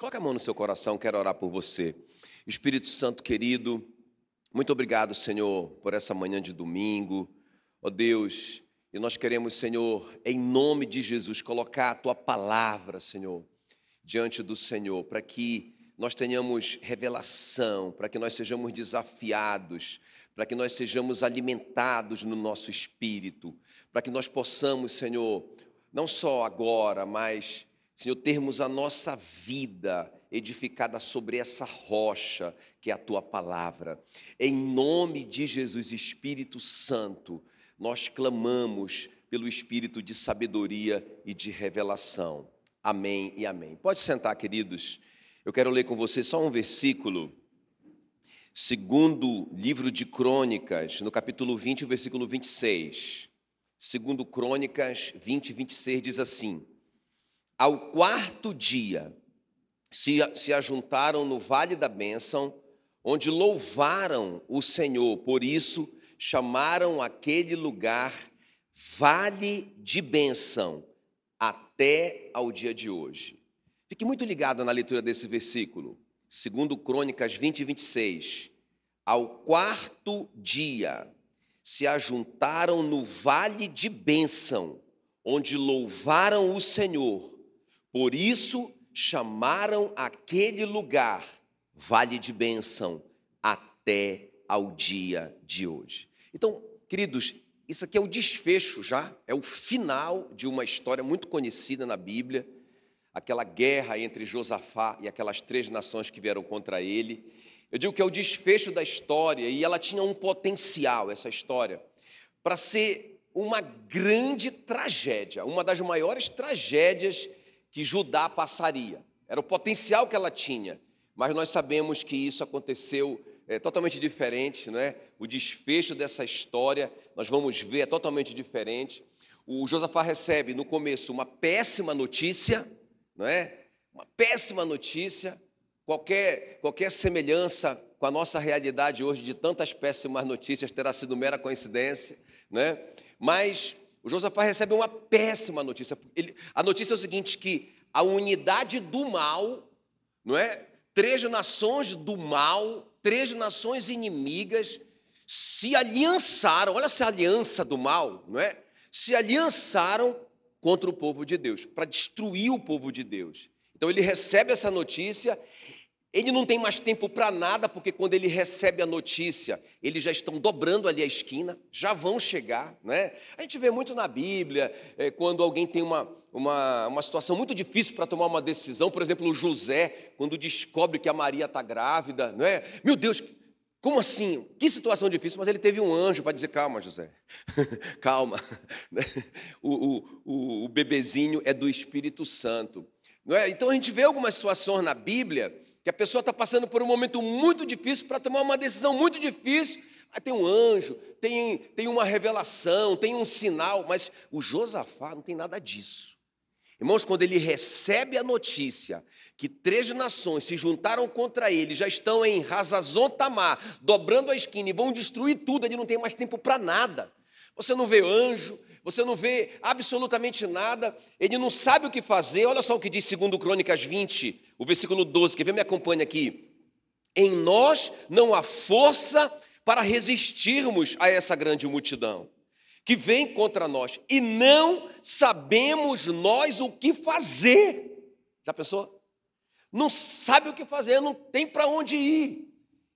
Coloque a mão no seu coração, quero orar por você. Espírito Santo querido, muito obrigado, Senhor, por essa manhã de domingo. Ó oh Deus, e nós queremos, Senhor, em nome de Jesus, colocar a tua palavra, Senhor, diante do Senhor, para que nós tenhamos revelação, para que nós sejamos desafiados, para que nós sejamos alimentados no nosso espírito, para que nós possamos, Senhor, não só agora, mas, Senhor, termos a nossa vida edificada sobre essa rocha que é a tua palavra. Em nome de Jesus, Espírito Santo, nós clamamos pelo espírito de sabedoria e de revelação. Amém e amém. Pode sentar, queridos. Eu quero ler com você só um versículo, segundo livro de Crônicas, no capítulo 20, versículo 26. Segundo Crônicas 20, 26 diz assim: Ao quarto dia se, se ajuntaram no vale da bênção, onde louvaram o Senhor, por isso chamaram aquele lugar Vale de Bênção, até ao dia de hoje. Fique muito ligado na leitura desse versículo, segundo Crônicas 20 e 26. Ao quarto dia se ajuntaram no vale de bênção, onde louvaram o Senhor. Por isso chamaram aquele lugar vale de bênção até ao dia de hoje. Então, queridos, isso aqui é o desfecho já, é o final de uma história muito conhecida na Bíblia aquela guerra entre Josafá e aquelas três nações que vieram contra ele. Eu digo que é o desfecho da história e ela tinha um potencial, essa história, para ser uma grande tragédia, uma das maiores tragédias que Judá passaria. Era o potencial que ela tinha, mas nós sabemos que isso aconteceu é, totalmente diferente, não é? O desfecho dessa história, nós vamos ver, é totalmente diferente. O Josafá recebe no começo uma péssima notícia, não é? Uma péssima notícia. Qualquer, qualquer semelhança com a nossa realidade hoje de tantas péssimas notícias terá sido mera coincidência, né? Mas o Josafá recebe uma péssima notícia. Ele, a notícia é o seguinte: que a unidade do mal, não é? Três nações do mal, três nações inimigas se aliançaram. Olha essa aliança do mal, não é? Se aliançaram contra o povo de Deus, para destruir o povo de Deus. Então ele recebe essa notícia, ele não tem mais tempo para nada, porque quando ele recebe a notícia, eles já estão dobrando ali a esquina, já vão chegar. Né? A gente vê muito na Bíblia, é, quando alguém tem uma, uma, uma situação muito difícil para tomar uma decisão, por exemplo, José, quando descobre que a Maria está grávida, não é? Meu Deus, como assim? Que situação difícil, mas ele teve um anjo para dizer: calma, José, calma. o, o, o bebezinho é do Espírito Santo. Não é? Então a gente vê algumas situações na Bíblia que a pessoa está passando por um momento muito difícil para tomar uma decisão muito difícil. Ah, tem um anjo, tem, tem uma revelação, tem um sinal, mas o Josafá não tem nada disso. Irmãos, quando ele recebe a notícia que três nações se juntaram contra ele, já estão em Razazon Tamar, dobrando a esquina e vão destruir tudo, ele não tem mais tempo para nada. Você não vê anjo, você não vê absolutamente nada, ele não sabe o que fazer. Olha só o que diz segundo Crônicas 20, o versículo 12, que vem me acompanha aqui. Em nós não há força para resistirmos a essa grande multidão que vem contra nós, e não sabemos nós o que fazer. Já pensou? não sabe o que fazer, não tem para onde ir.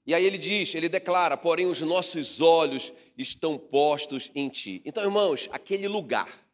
E aí ele diz, ele declara: porém, os nossos olhos estão postos em ti. Então, irmãos, aquele lugar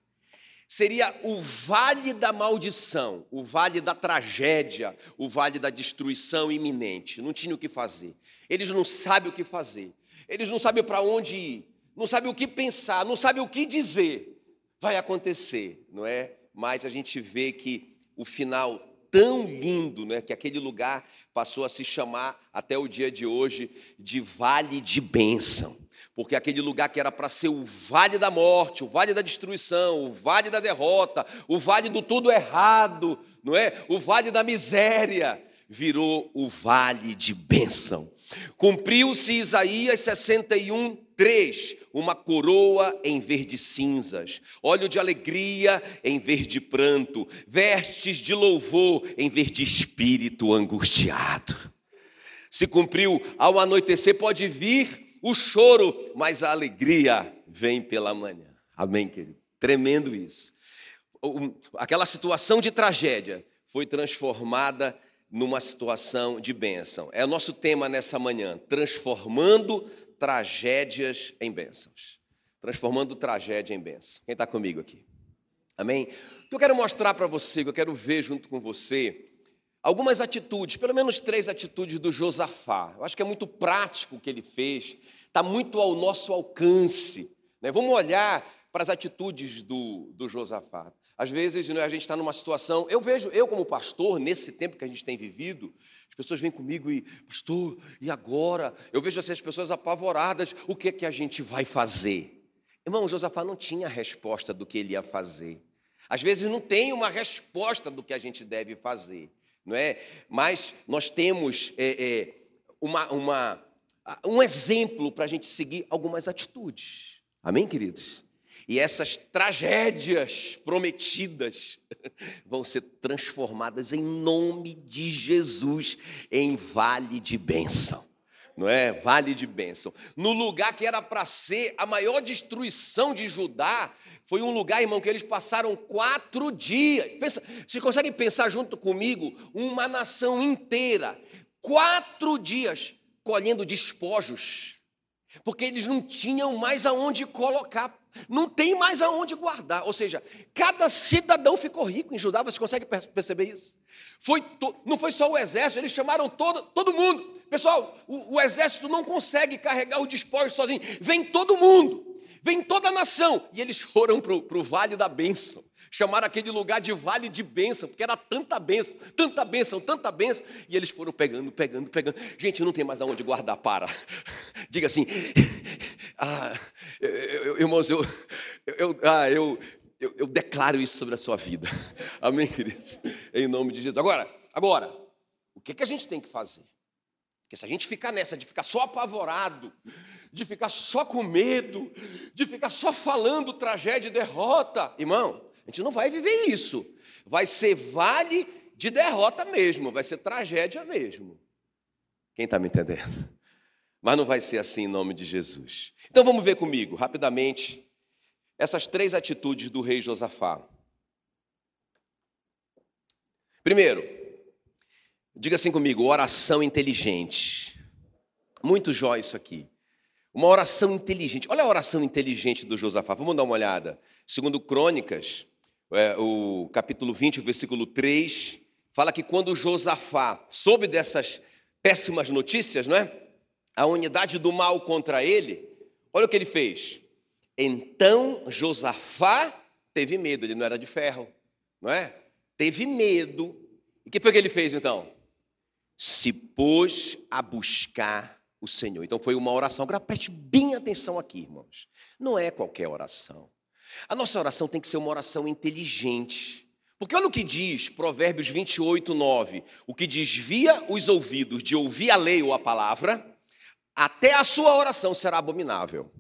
seria o vale da maldição, o vale da tragédia, o vale da destruição iminente. Não tinha o que fazer. Eles não sabem o que fazer. Eles não sabem para onde ir, não sabem o que pensar, não sabem o que dizer. Vai acontecer, não é? Mas a gente vê que o final tão lindo, né, que aquele lugar passou a se chamar até o dia de hoje de Vale de Bênção. Porque aquele lugar que era para ser o vale da morte, o vale da destruição, o vale da derrota, o vale do tudo errado, não é? O vale da miséria, virou o vale de bênção. Cumpriu-se Isaías 61, Três, uma coroa em verde cinzas, óleo de alegria em verde pranto, vestes de louvor em verde espírito angustiado. Se cumpriu, ao anoitecer pode vir o choro, mas a alegria vem pela manhã. Amém, querido? Tremendo isso. Aquela situação de tragédia foi transformada numa situação de bênção. É o nosso tema nessa manhã, transformando tragédias em bênçãos. Transformando tragédia em bênção. Quem está comigo aqui? Amém? O que eu quero mostrar para você, que eu quero ver junto com você, algumas atitudes, pelo menos três atitudes do Josafá. Eu acho que é muito prático o que ele fez, está muito ao nosso alcance. Né? Vamos olhar para as atitudes do, do Josafá. Às vezes né, a gente está numa situação, eu vejo, eu como pastor, nesse tempo que a gente tem vivido, pessoas vêm comigo e, pastor, e agora? Eu vejo essas pessoas apavoradas, o que é que a gente vai fazer? Irmão, Josafá não tinha resposta do que ele ia fazer. Às vezes não tem uma resposta do que a gente deve fazer, não é? Mas nós temos é, é, uma, uma, um exemplo para a gente seguir algumas atitudes. Amém, queridos? E essas tragédias prometidas vão ser transformadas em nome de Jesus em vale de bênção. Não é? Vale de bênção. No lugar que era para ser a maior destruição de Judá, foi um lugar, irmão, que eles passaram quatro dias. Pensa, vocês conseguem pensar junto comigo? Uma nação inteira, quatro dias colhendo despojos, porque eles não tinham mais aonde colocar não tem mais aonde guardar. Ou seja, cada cidadão ficou rico em Judá. Você consegue perceber isso? Foi to... Não foi só o exército, eles chamaram todo, todo mundo. Pessoal, o, o exército não consegue carregar o despojo sozinho. Vem todo mundo, vem toda a nação. E eles foram para o vale da bênção. Chamaram aquele lugar de vale de bênção, porque era tanta bênção, tanta bênção, tanta bênção. E eles foram pegando, pegando, pegando. Gente, não tem mais aonde guardar, para. Diga assim, ah, eu, irmãos, eu, eu, ah, eu, eu, eu, declaro isso sobre a sua vida. Amém, queridos? Em nome de Jesus. Agora, agora, o que, que a gente tem que fazer? Porque se a gente ficar nessa de ficar só apavorado, de ficar só com medo, de ficar só falando tragédia e derrota, irmão, a gente não vai viver isso. Vai ser vale de derrota mesmo, vai ser tragédia mesmo. Quem está me entendendo? Mas não vai ser assim em nome de Jesus. Então vamos ver comigo, rapidamente, essas três atitudes do rei Josafá. Primeiro, diga assim comigo, oração inteligente. Muito jóia isso aqui. Uma oração inteligente. Olha a oração inteligente do Josafá. Vamos dar uma olhada. Segundo Crônicas, é, o capítulo 20, o versículo 3, fala que quando Josafá soube dessas péssimas notícias, não é? A unidade do mal contra ele, olha o que ele fez. Então Josafá teve medo, ele não era de ferro, não é? Teve medo. E o que foi que ele fez então? Se pôs a buscar o Senhor. Então foi uma oração. Agora preste bem atenção aqui, irmãos. Não é qualquer oração. A nossa oração tem que ser uma oração inteligente. Porque olha o que diz Provérbios 28, 9: o que desvia os ouvidos de ouvir a lei ou a palavra, até a sua oração será abominável.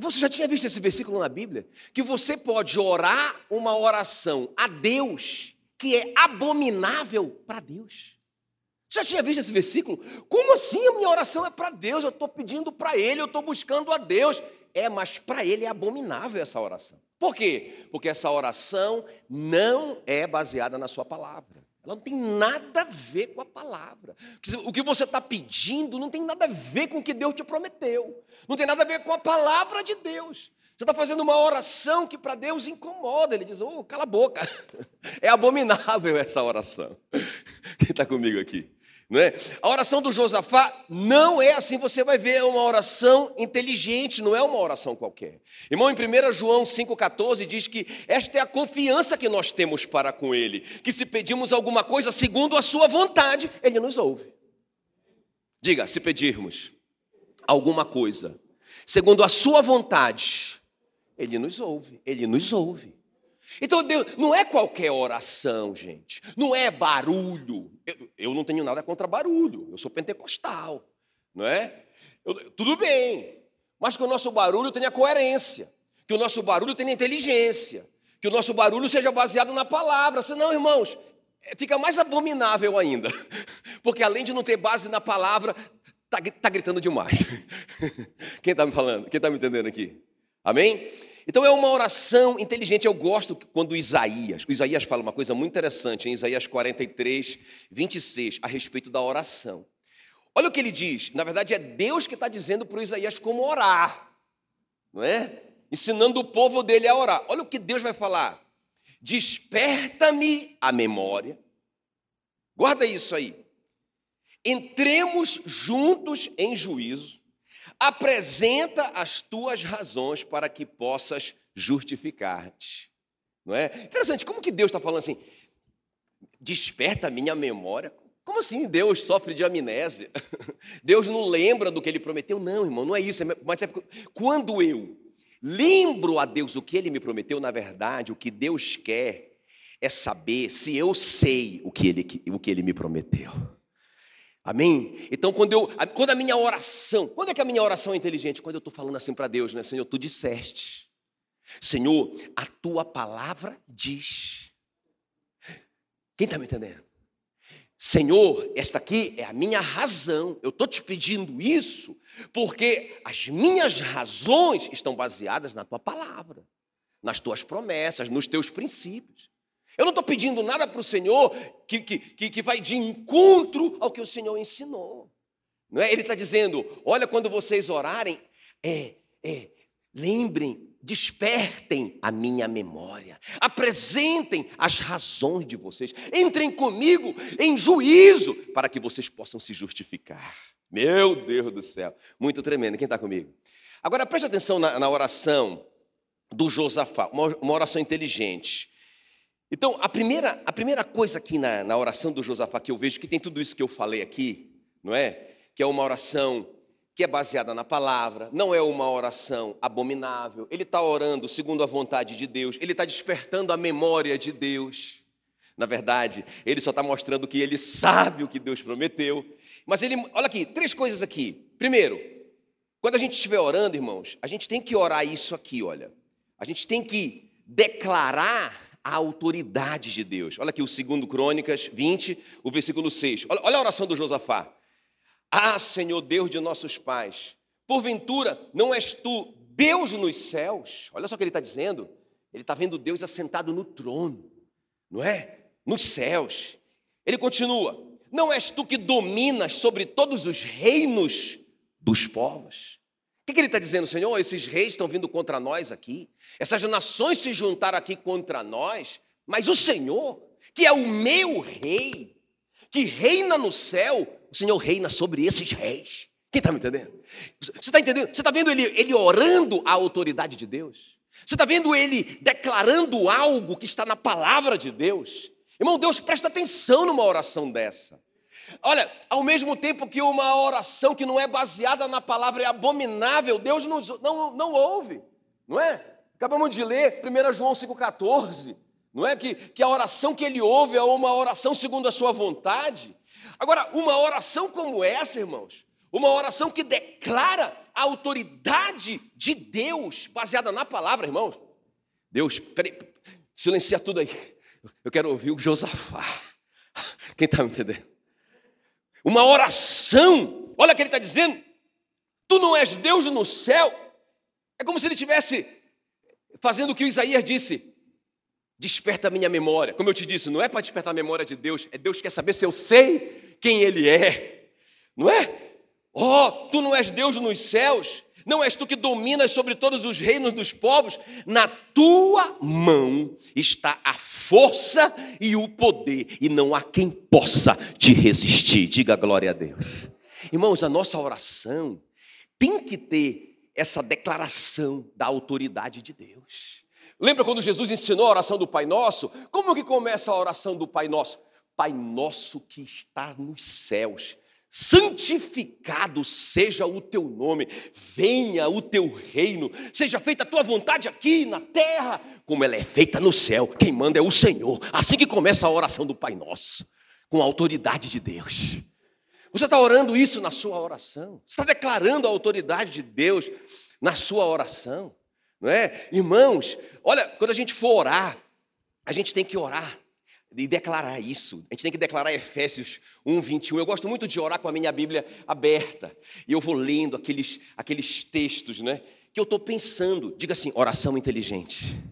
Você já tinha visto esse versículo na Bíblia? Que você pode orar uma oração a Deus que é abominável para Deus. Você já tinha visto esse versículo? Como assim a minha oração é para Deus? Eu estou pedindo para Ele, eu estou buscando a Deus. É, mas para Ele é abominável essa oração. Por quê? Porque essa oração não é baseada na Sua palavra. Ela não tem nada a ver com a palavra. O que você está pedindo não tem nada a ver com o que Deus te prometeu. Não tem nada a ver com a palavra de Deus. Você está fazendo uma oração que para Deus incomoda. Ele diz: oh, cala a boca. É abominável essa oração. Quem está comigo aqui? Não é? A oração do Josafá não é assim, você vai ver, é uma oração inteligente, não é uma oração qualquer. Irmão, em 1 João 5,14 diz que esta é a confiança que nós temos para com Ele, que se pedimos alguma coisa segundo a Sua vontade, Ele nos ouve. Diga, se pedirmos alguma coisa segundo a Sua vontade, Ele nos ouve, Ele nos ouve. Então, Deus, não é qualquer oração, gente. Não é barulho. Eu, eu, não tenho nada contra barulho. Eu sou pentecostal, não é? Eu, tudo bem, mas que o nosso barulho tenha coerência, que o nosso barulho tenha inteligência, que o nosso barulho seja baseado na palavra. Senão, irmãos, é, fica mais abominável ainda, porque além de não ter base na palavra, está tá gritando demais. Quem está me falando? Quem está me entendendo aqui? Amém? Então é uma oração inteligente. Eu gosto quando Isaías, Isaías fala uma coisa muito interessante em Isaías 43, 26, a respeito da oração. Olha o que ele diz. Na verdade, é Deus que está dizendo para Isaías como orar, não é? Ensinando o povo dele a orar. Olha o que Deus vai falar. Desperta-me a memória. Guarda isso aí. Entremos juntos em juízo apresenta as tuas razões para que possas justificar-te. Não é? Interessante, como que Deus está falando assim? Desperta a minha memória. Como assim Deus sofre de amnésia? Deus não lembra do que ele prometeu? Não, irmão, não é isso. Mas é quando eu lembro a Deus o que ele me prometeu, na verdade, o que Deus quer é saber se eu sei o que ele, o que ele me prometeu. Amém? Então, quando, eu, quando a minha oração, quando é que a minha oração é inteligente? Quando eu estou falando assim para Deus, né? Senhor, tu disseste. Senhor, a tua palavra diz. Quem está me entendendo? Senhor, esta aqui é a minha razão. Eu estou te pedindo isso porque as minhas razões estão baseadas na tua palavra, nas tuas promessas, nos teus princípios. Eu não estou pedindo nada para o Senhor que, que, que vai de encontro ao que o Senhor ensinou. Não é? Ele está dizendo: olha, quando vocês orarem, é, é, lembrem, despertem a minha memória, apresentem as razões de vocês, entrem comigo em juízo para que vocês possam se justificar. Meu Deus do céu, muito tremendo. Quem está comigo? Agora preste atenção na, na oração do Josafá, uma, uma oração inteligente. Então, a primeira, a primeira coisa aqui na, na oração do Josafá que eu vejo, que tem tudo isso que eu falei aqui, não é? Que é uma oração que é baseada na palavra, não é uma oração abominável, ele está orando segundo a vontade de Deus, ele está despertando a memória de Deus. Na verdade, ele só está mostrando que ele sabe o que Deus prometeu. Mas ele, olha aqui, três coisas aqui. Primeiro, quando a gente estiver orando, irmãos, a gente tem que orar isso aqui, olha. A gente tem que declarar a autoridade de Deus. Olha aqui o segundo Crônicas 20, o versículo 6. Olha, olha a oração do Josafá. Ah, Senhor Deus de nossos pais, porventura não és tu Deus nos céus? Olha só o que ele está dizendo. Ele está vendo Deus assentado no trono, não é? Nos céus. Ele continua: Não és tu que dominas sobre todos os reinos dos povos? O que ele está dizendo, Senhor? Esses reis estão vindo contra nós aqui, essas nações se juntaram aqui contra nós, mas o Senhor, que é o meu rei, que reina no céu, o Senhor reina sobre esses reis. Quem está me entendendo? Você está entendendo? Você está vendo ele, ele orando a autoridade de Deus? Você está vendo ele declarando algo que está na palavra de Deus? Irmão, Deus presta atenção numa oração dessa. Olha, ao mesmo tempo que uma oração que não é baseada na palavra é abominável, Deus nos, não, não ouve, não é? Acabamos de ler 1 João 5,14, não é? Que, que a oração que ele ouve é uma oração segundo a sua vontade. Agora, uma oração como essa, irmãos, uma oração que declara a autoridade de Deus, baseada na palavra, irmãos. Deus, peraí, silencia tudo aí. Eu quero ouvir o Josafá. Quem está me entendendo? Uma oração. Olha o que ele está dizendo. Tu não és Deus no céu. É como se ele estivesse fazendo o que o Isaías disse. Desperta a minha memória. Como eu te disse, não é para despertar a memória de Deus, é Deus que quer saber se eu sei quem Ele é. Não é? Oh, tu não és Deus nos céus. Não és tu que dominas sobre todos os reinos dos povos? Na tua mão está a força e o poder, e não há quem possa te resistir. Diga glória a Deus. Irmãos, a nossa oração tem que ter essa declaração da autoridade de Deus. Lembra quando Jesus ensinou a oração do Pai Nosso? Como que começa a oração do Pai Nosso? Pai Nosso que está nos céus santificado seja o teu nome, venha o teu reino, seja feita a tua vontade aqui na terra, como ela é feita no céu. Quem manda é o Senhor. Assim que começa a oração do Pai Nosso, com a autoridade de Deus. Você está orando isso na sua oração. Você está declarando a autoridade de Deus na sua oração. Não é? Irmãos, olha, quando a gente for orar, a gente tem que orar e declarar isso. A gente tem que declarar Efésios 1, 21. Eu gosto muito de orar com a minha Bíblia aberta. E eu vou lendo aqueles, aqueles textos, né? Que eu estou pensando. Diga assim: oração inteligente.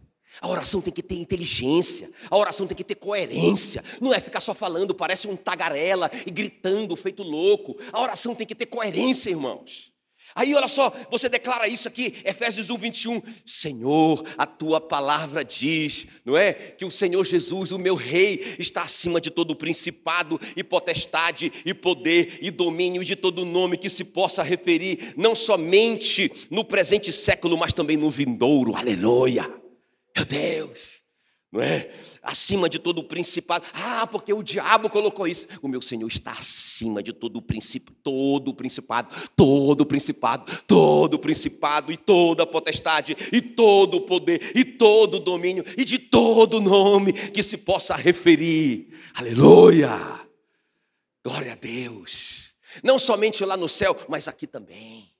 A oração tem que ter inteligência, a oração tem que ter coerência, não é ficar só falando, parece um tagarela e gritando, feito louco. A oração tem que ter coerência, irmãos. Aí olha só, você declara isso aqui, Efésios 1, 21. Senhor, a tua palavra diz, não é? Que o Senhor Jesus, o meu rei, está acima de todo principado e potestade e poder e domínio de todo nome que se possa referir, não somente no presente século, mas também no vindouro. Aleluia. Meu Deus, não é? Acima de todo o principado. Ah, porque o diabo colocou isso. O meu Senhor está acima de todo o principado, todo o principado, todo o principado, todo o principado e toda a potestade e todo o poder e todo o domínio e de todo nome que se possa referir. Aleluia! Glória a Deus. Não somente lá no céu, mas aqui também.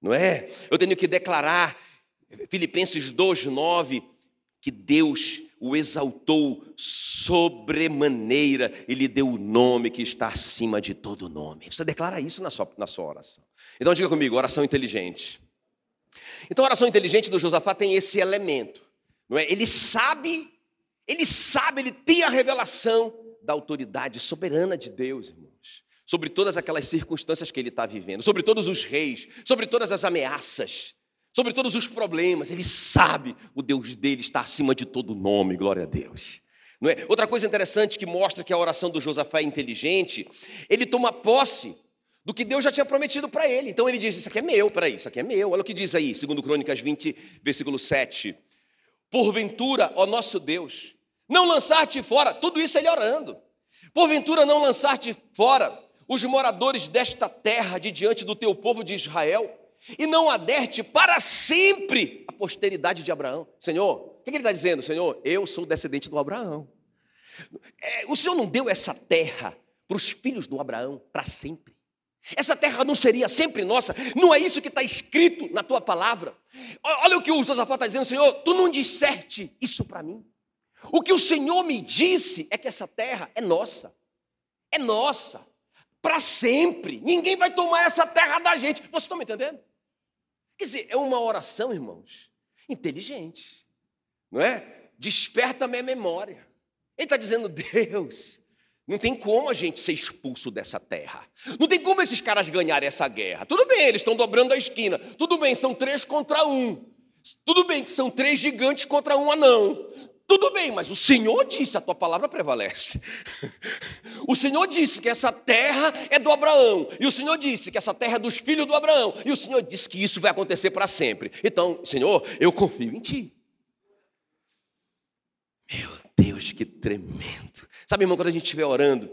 Não é? Eu tenho que declarar Filipenses 2:9 que Deus o exaltou sobremaneira e lhe deu o nome que está acima de todo nome. Você declara isso na sua, na sua oração. Então diga comigo, oração inteligente. Então a oração inteligente do Josafá tem esse elemento. Não é? Ele sabe, ele sabe, ele tem a revelação da autoridade soberana de Deus, irmãos. Sobre todas aquelas circunstâncias que ele está vivendo, sobre todos os reis, sobre todas as ameaças sobre todos os problemas, ele sabe o Deus dele está acima de todo nome, glória a Deus. Não é? Outra coisa interessante que mostra que a oração do Josafá é inteligente, ele toma posse do que Deus já tinha prometido para ele. Então ele diz: Isso aqui é meu, peraí, isso aqui é meu. Olha o que diz aí, segundo Crônicas 20, versículo 7. Porventura, ó nosso Deus, não lançar-te fora, tudo isso ele orando. Porventura, não lançar-te fora os moradores desta terra de diante do teu povo de Israel e não aderte para sempre a posteridade de Abraão. Senhor, o que ele está dizendo? Senhor, eu sou descendente do Abraão. É, o Senhor não deu essa terra para os filhos do Abraão para sempre. Essa terra não seria sempre nossa, não é isso que está escrito na tua palavra. Olha o que o Josafá está dizendo, Senhor, tu não disseste isso para mim. O que o Senhor me disse é que essa terra é nossa, é nossa, para sempre. Ninguém vai tomar essa terra da gente. Vocês estão me entendendo? Quer dizer, é uma oração, irmãos, inteligente, não é? Desperta a minha memória. Ele está dizendo, Deus, não tem como a gente ser expulso dessa terra. Não tem como esses caras ganharem essa guerra. Tudo bem, eles estão dobrando a esquina. Tudo bem, são três contra um. Tudo bem que são três gigantes contra um anão. Tudo bem, mas o Senhor disse, a tua palavra prevalece. O Senhor disse que essa terra é do Abraão, e o Senhor disse que essa terra é dos filhos do Abraão, e o Senhor disse que isso vai acontecer para sempre. Então, Senhor, eu confio em Ti. Meu Deus, que tremendo. Sabe, irmão, quando a gente estiver orando,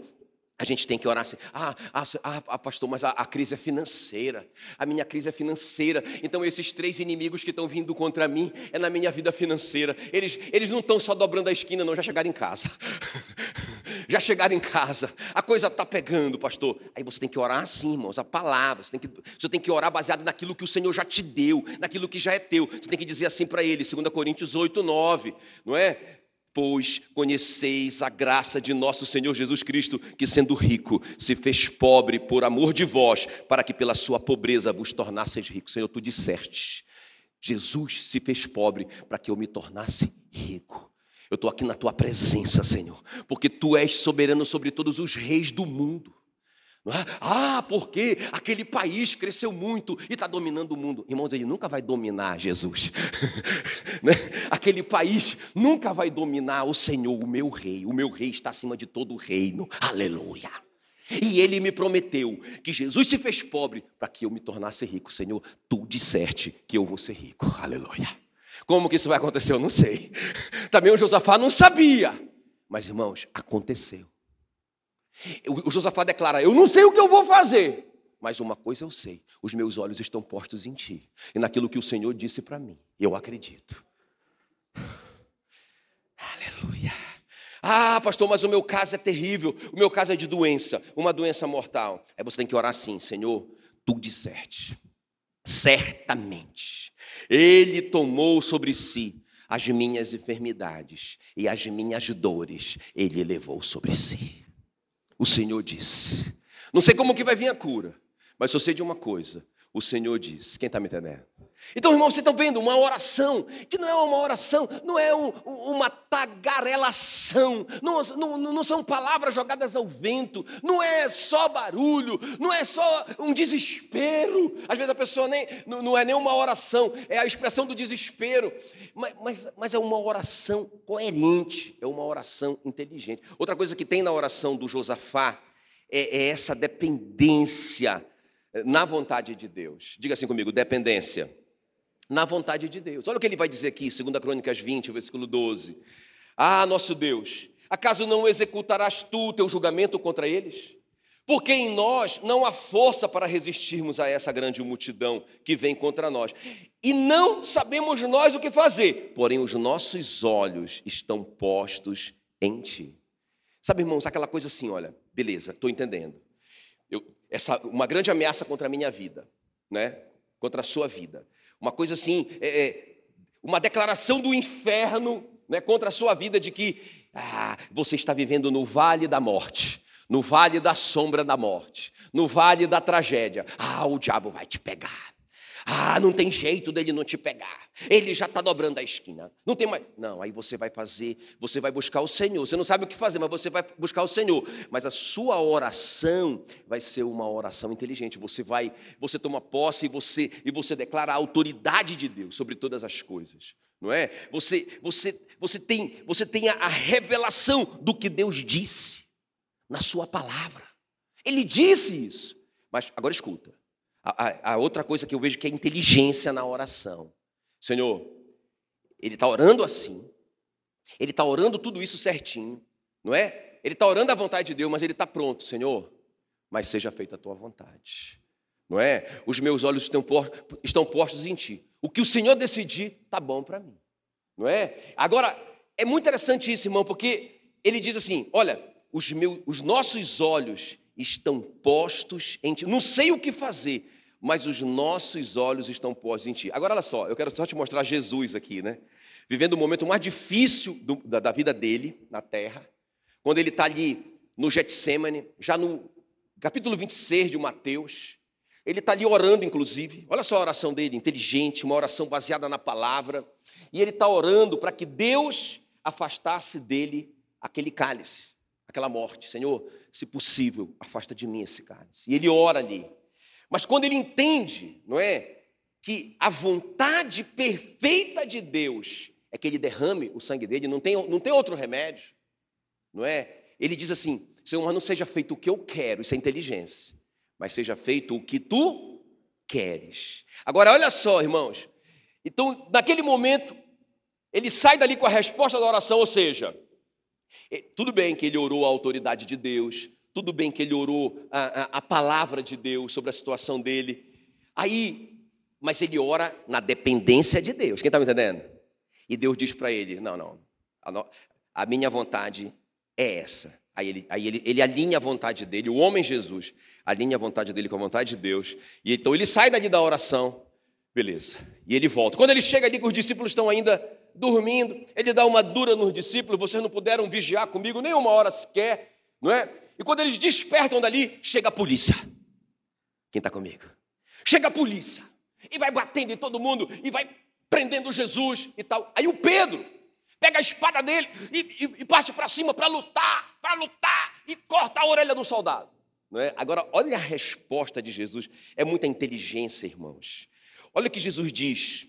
a gente tem que orar assim, ah, ah, ah pastor, mas a, a, crise é financeira, a minha crise é financeira, então esses três inimigos que estão vindo contra mim é na minha vida financeira, eles, eles não estão só dobrando a esquina, não, já chegaram em casa, já chegaram em casa, a coisa está pegando, pastor, aí você tem que orar assim, irmãos, a palavra, você tem, que, você tem que orar baseado naquilo que o Senhor já te deu, naquilo que já é teu, você tem que dizer assim para ele, 2 Coríntios 8, 9, não é? Pois conheceis a graça de nosso Senhor Jesus Cristo, que sendo rico, se fez pobre por amor de vós, para que pela sua pobreza vos tornasseis ricos. Senhor, tu disseste, Jesus se fez pobre para que eu me tornasse rico. Eu estou aqui na tua presença, Senhor, porque tu és soberano sobre todos os reis do mundo. É? Ah, porque aquele país cresceu muito e está dominando o mundo. Irmãos, ele nunca vai dominar Jesus. Né? aquele país nunca vai dominar o Senhor, o meu rei. O meu rei está acima de todo o reino. Aleluia. E ele me prometeu que Jesus se fez pobre para que eu me tornasse rico. Senhor, tu disseste que eu vou ser rico. Aleluia. Como que isso vai acontecer? Eu não sei. Também o Josafá não sabia. Mas, irmãos, aconteceu. O Josafá declara: Eu não sei o que eu vou fazer, mas uma coisa eu sei: os meus olhos estão postos em ti e naquilo que o Senhor disse para mim. Eu acredito. Aleluia. Ah, pastor, mas o meu caso é terrível, o meu caso é de doença, uma doença mortal. Aí você tem que orar assim: Senhor, tu disseste, certamente, Ele tomou sobre si as minhas enfermidades e as minhas dores, Ele levou sobre si. O Senhor disse: Não sei como que vai vir a cura, mas eu sei de uma coisa: o Senhor diz. Quem está me entendendo? Então, irmão, vocês estão vendo uma oração que não é uma oração, não é um, uma tagarelação, não, não, não, são palavras jogadas ao vento, não é só barulho, não é só um desespero. Às vezes a pessoa nem, não, não é nem uma oração, é a expressão do desespero, mas, mas, mas é uma oração coerente, é uma oração inteligente. Outra coisa que tem na oração do Josafá é, é essa dependência na vontade de Deus. Diga assim comigo: dependência. Na vontade de Deus. Olha o que ele vai dizer aqui, 2 Crônicas 20, versículo 12. Ah, nosso Deus, acaso não executarás tu o teu julgamento contra eles? Porque em nós não há força para resistirmos a essa grande multidão que vem contra nós. E não sabemos nós o que fazer, porém os nossos olhos estão postos em ti. Sabe, irmãos, aquela coisa assim, olha, beleza, estou entendendo essa, uma grande ameaça contra a minha vida, né? contra a sua vida. Uma coisa assim, é, é, uma declaração do inferno né, contra a sua vida de que ah, você está vivendo no vale da morte, no vale da sombra da morte, no vale da tragédia. Ah, o diabo vai te pegar. Ah, não tem jeito dele não te pegar. Ele já está dobrando a esquina. Não tem mais. Não, aí você vai fazer, você vai buscar o Senhor. Você não sabe o que fazer, mas você vai buscar o Senhor. Mas a sua oração vai ser uma oração inteligente. Você vai, você toma posse e você e você declara a autoridade de Deus sobre todas as coisas. Não é? Você, você, você tem, você tem a revelação do que Deus disse na sua palavra. Ele disse isso. Mas agora escuta. A, a, outra coisa que eu vejo que é inteligência na oração. Senhor, ele está orando assim, ele está orando tudo isso certinho, não é? Ele está orando a vontade de Deus, mas ele está pronto, Senhor, mas seja feita a tua vontade, não é? Os meus olhos estão, postos, estão postos em ti. O que o Senhor decidir, está bom para mim, não é? Agora, é muito interessante isso, irmão, porque ele diz assim: olha, os, meus, os nossos olhos estão postos em ti. Não sei o que fazer, mas os nossos olhos estão postos em ti. Agora, olha só, eu quero só te mostrar Jesus aqui, né? Vivendo o momento mais difícil do, da, da, vida dele na terra, quando ele está ali no Getsemane, já no capítulo 26 de Mateus, ele está ali orando, inclusive. Olha só a oração dele, inteligente, uma oração baseada na palavra. E ele está orando para que Deus afastasse dele aquele cálice, aquela morte. Senhor, se possível, afasta de mim esse cálice. E ele ora ali. Mas quando ele entende, não é, que a vontade perfeita de Deus é que ele derrame o sangue dele, não tem, não tem outro remédio, não é? Ele diz assim: Senhor, mas não seja feito o que eu quero, isso é inteligência, mas seja feito o que tu queres. Agora, olha só, irmãos. Então, naquele momento, ele sai dali com a resposta da oração, ou seja, tudo bem que ele orou a autoridade de Deus, tudo bem que ele orou a, a, a palavra de Deus sobre a situação dele. Aí, mas ele ora na dependência de Deus. Quem está me entendendo? E Deus diz para ele: Não, não, a, a, minha vontade é essa. Aí, ele, aí ele, ele alinha a vontade dele, o homem Jesus alinha a vontade dele com a vontade de Deus. E então ele sai dali da oração, beleza. E ele volta. Quando ele chega ali, que os discípulos estão ainda dormindo, ele dá uma dura nos discípulos: Vocês não puderam vigiar comigo nem uma hora sequer, não é? E quando eles despertam dali, chega a polícia. Quem está comigo? Chega a polícia. E vai batendo em todo mundo. E vai prendendo Jesus e tal. Aí o Pedro pega a espada dele e, e, e parte para cima para lutar, para lutar. E corta a orelha do soldado. Não é? Agora, olha a resposta de Jesus. É muita inteligência, irmãos. Olha o que Jesus diz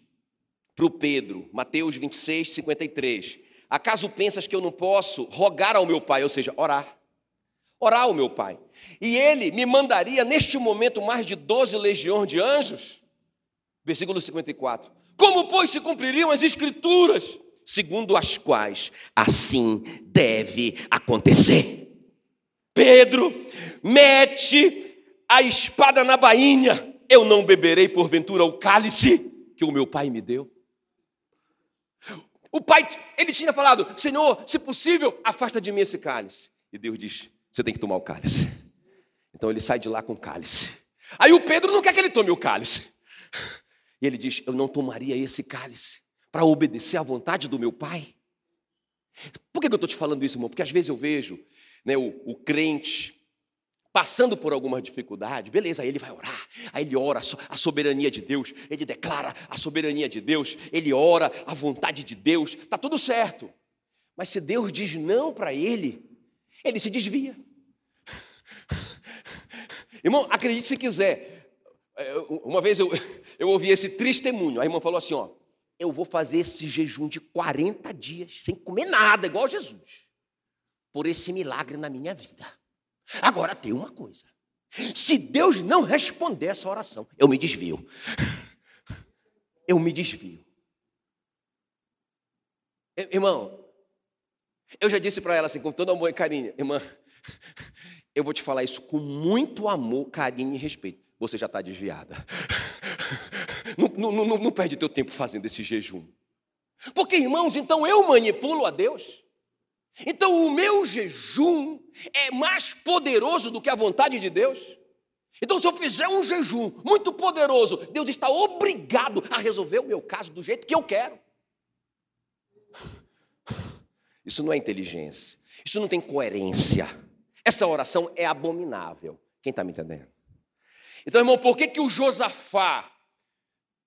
para o Pedro, Mateus 26, 53. Acaso pensas que eu não posso rogar ao meu pai, ou seja, orar? Orar ao meu Pai. E ele me mandaria neste momento mais de 12 legiões de anjos. Versículo 54. Como, pois, se cumpririam as Escrituras, segundo as quais assim deve acontecer? Pedro, mete a espada na bainha, eu não beberei porventura o cálice que o meu pai me deu. O pai, ele tinha falado: Senhor, se possível, afasta de mim esse cálice. E Deus diz: Você tem que tomar o cálice. Então ele sai de lá com o cálice. Aí o Pedro não quer que ele tome o cálice. E ele diz: Eu não tomaria esse cálice para obedecer à vontade do meu pai. Por que eu estou te falando isso, irmão? Porque às vezes eu vejo né, o, o crente passando por alguma dificuldade, beleza, aí ele vai orar, aí ele ora a soberania de Deus, ele declara a soberania de Deus, ele ora a vontade de Deus, está tudo certo. Mas se Deus diz não para ele, ele se desvia. Irmão, acredite se quiser. É, uma vez eu, eu ouvi esse testemunho, a irmã falou assim: ó, eu vou fazer esse jejum de 40 dias sem comer nada, igual Jesus, por esse milagre na minha vida. Agora tem uma coisa: se Deus não responder essa oração, eu me desvio. Eu me desvio. Irmão, eu já disse para ela assim, com todo amor e carinho, irmã, eu vou te falar isso com muito amor, carinho e respeito. Você já está desviada. Não, não, não, não perde teu tempo fazendo esse jejum. Porque, irmãos, então eu manipulo a Deus. Então o meu jejum é mais poderoso do que a vontade de Deus. Então, se eu fizer um jejum muito poderoso, Deus está obrigado a resolver o meu caso do jeito que eu quero. Isso não é inteligência, isso não tem coerência. Essa oração é abominável. Quem está me entendendo? Então, irmão, por que, que o Josafá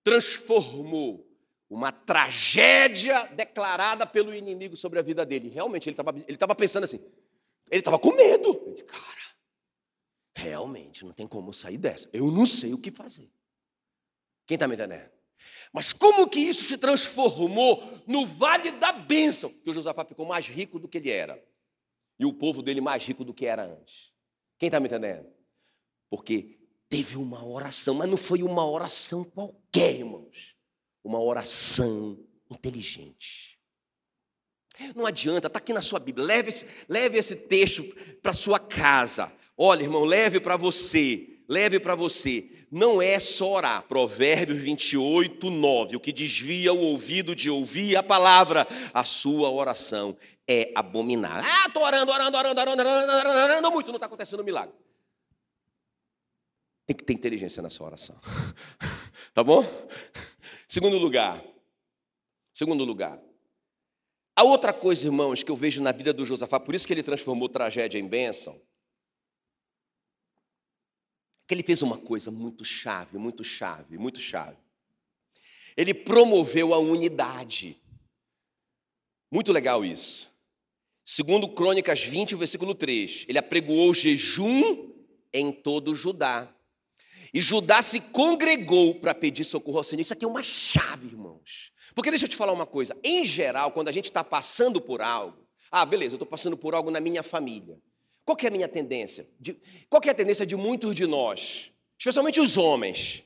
transformou uma tragédia declarada pelo inimigo sobre a vida dele. Realmente, ele estava ele tava pensando assim, ele estava com medo. Ele, cara, realmente não tem como sair dessa. Eu não sei o que fazer. Quem está me entendendo? Mas como que isso se transformou no vale da bênção? Que o Josafá ficou mais rico do que ele era. E o povo dele mais rico do que era antes. Quem está me entendendo? Porque teve uma oração, mas não foi uma oração qualquer, irmãos uma oração inteligente. Não adianta, está aqui na sua Bíblia, leve esse, leve esse texto para sua casa. Olha, irmão, leve para você, leve para você. Não é só orar, Provérbios 28, 9. O que desvia o ouvido de ouvir a palavra, a sua oração é abominável. Ah, estou orando, orando, orando, orando, orando, orando, orando muito, não está acontecendo um milagre. Tem que ter inteligência nessa oração. tá bom? Segundo lugar. Segundo lugar. A outra coisa, irmãos, que eu vejo na vida do Josafá, por isso que ele transformou tragédia em bênção, que ele fez uma coisa muito chave, muito chave, muito chave. Ele promoveu a unidade. Muito legal isso. Segundo Crônicas 20, versículo 3, ele apregoou jejum em todo Judá. E Judá se congregou para pedir socorro ao Senhor. Isso aqui é uma chave, irmãos. Porque deixa eu te falar uma coisa. Em geral, quando a gente está passando por algo, ah, beleza, eu estou passando por algo na minha família. Qual é a minha tendência? De, qual é a tendência de muitos de nós, especialmente os homens?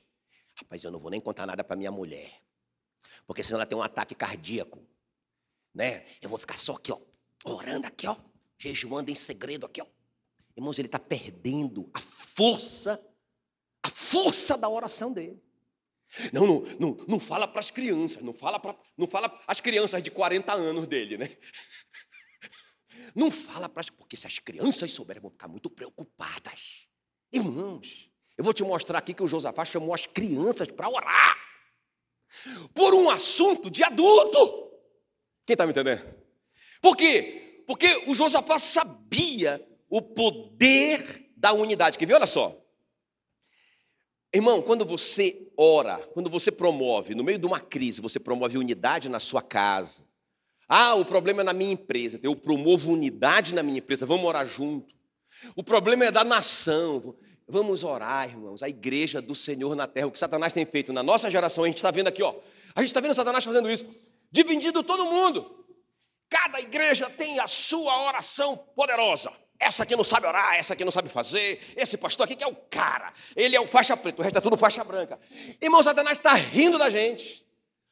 Rapaz, eu não vou nem contar nada para minha mulher, porque senão ela tem um ataque cardíaco, né? Eu vou ficar só aqui, ó, orando aqui, ó, jejuando em segredo aqui, ó. Irmãos, ele está perdendo a força a força da oração dele. Não, não, não, não fala para as crianças, não fala para não fala as crianças de 40 anos dele, né? Não fala para as porque se as crianças souberem vão ficar muito preocupadas. Irmãos, eu vou te mostrar aqui que o Josafá chamou as crianças para orar por um assunto de adulto. Quem está me entendendo? Por quê? Porque o Josafá sabia o poder da unidade. Quer ver? Olha só. Irmão, quando você ora, quando você promove, no meio de uma crise, você promove unidade na sua casa. Ah, o problema é na minha empresa. Eu promovo unidade na minha empresa. Vamos orar junto. O problema é da nação. Vamos orar, irmãos. A igreja do Senhor na terra. O que Satanás tem feito na nossa geração, a gente está vendo aqui, ó. A gente está vendo Satanás fazendo isso. Dividindo todo mundo. Cada igreja tem a sua oração poderosa. Essa aqui não sabe orar, essa aqui não sabe fazer. Esse pastor aqui que é o cara. Ele é o faixa preta, o resto é tudo faixa branca. Irmão, Satanás está rindo da gente.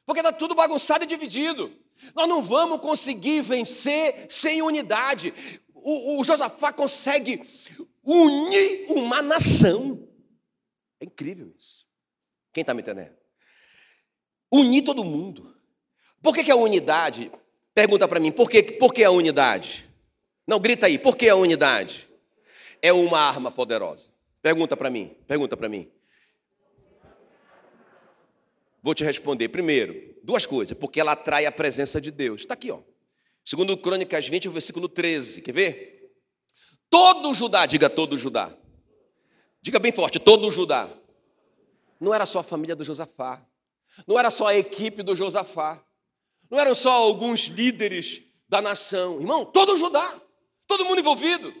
Porque está tudo bagunçado e dividido. Nós não vamos conseguir vencer sem unidade. O, o Josafá consegue unir uma nação. É incrível isso. Quem está me entendendo? Unir todo mundo. Por que, que a unidade Pergunta para mim, por que, por que a unidade? Não, grita aí, por que a unidade? É uma arma poderosa. Pergunta para mim, pergunta para mim. Vou te responder. Primeiro, duas coisas, porque ela atrai a presença de Deus. Está aqui, ó. Segundo Crônicas 20, versículo 13. Quer ver? Todo Judá, diga todo Judá. Diga bem forte, todo Judá. Não era só a família do Josafá. Não era só a equipe do Josafá. Não eram só alguns líderes da nação. Irmão, todo Judá. Todo mundo envolvido.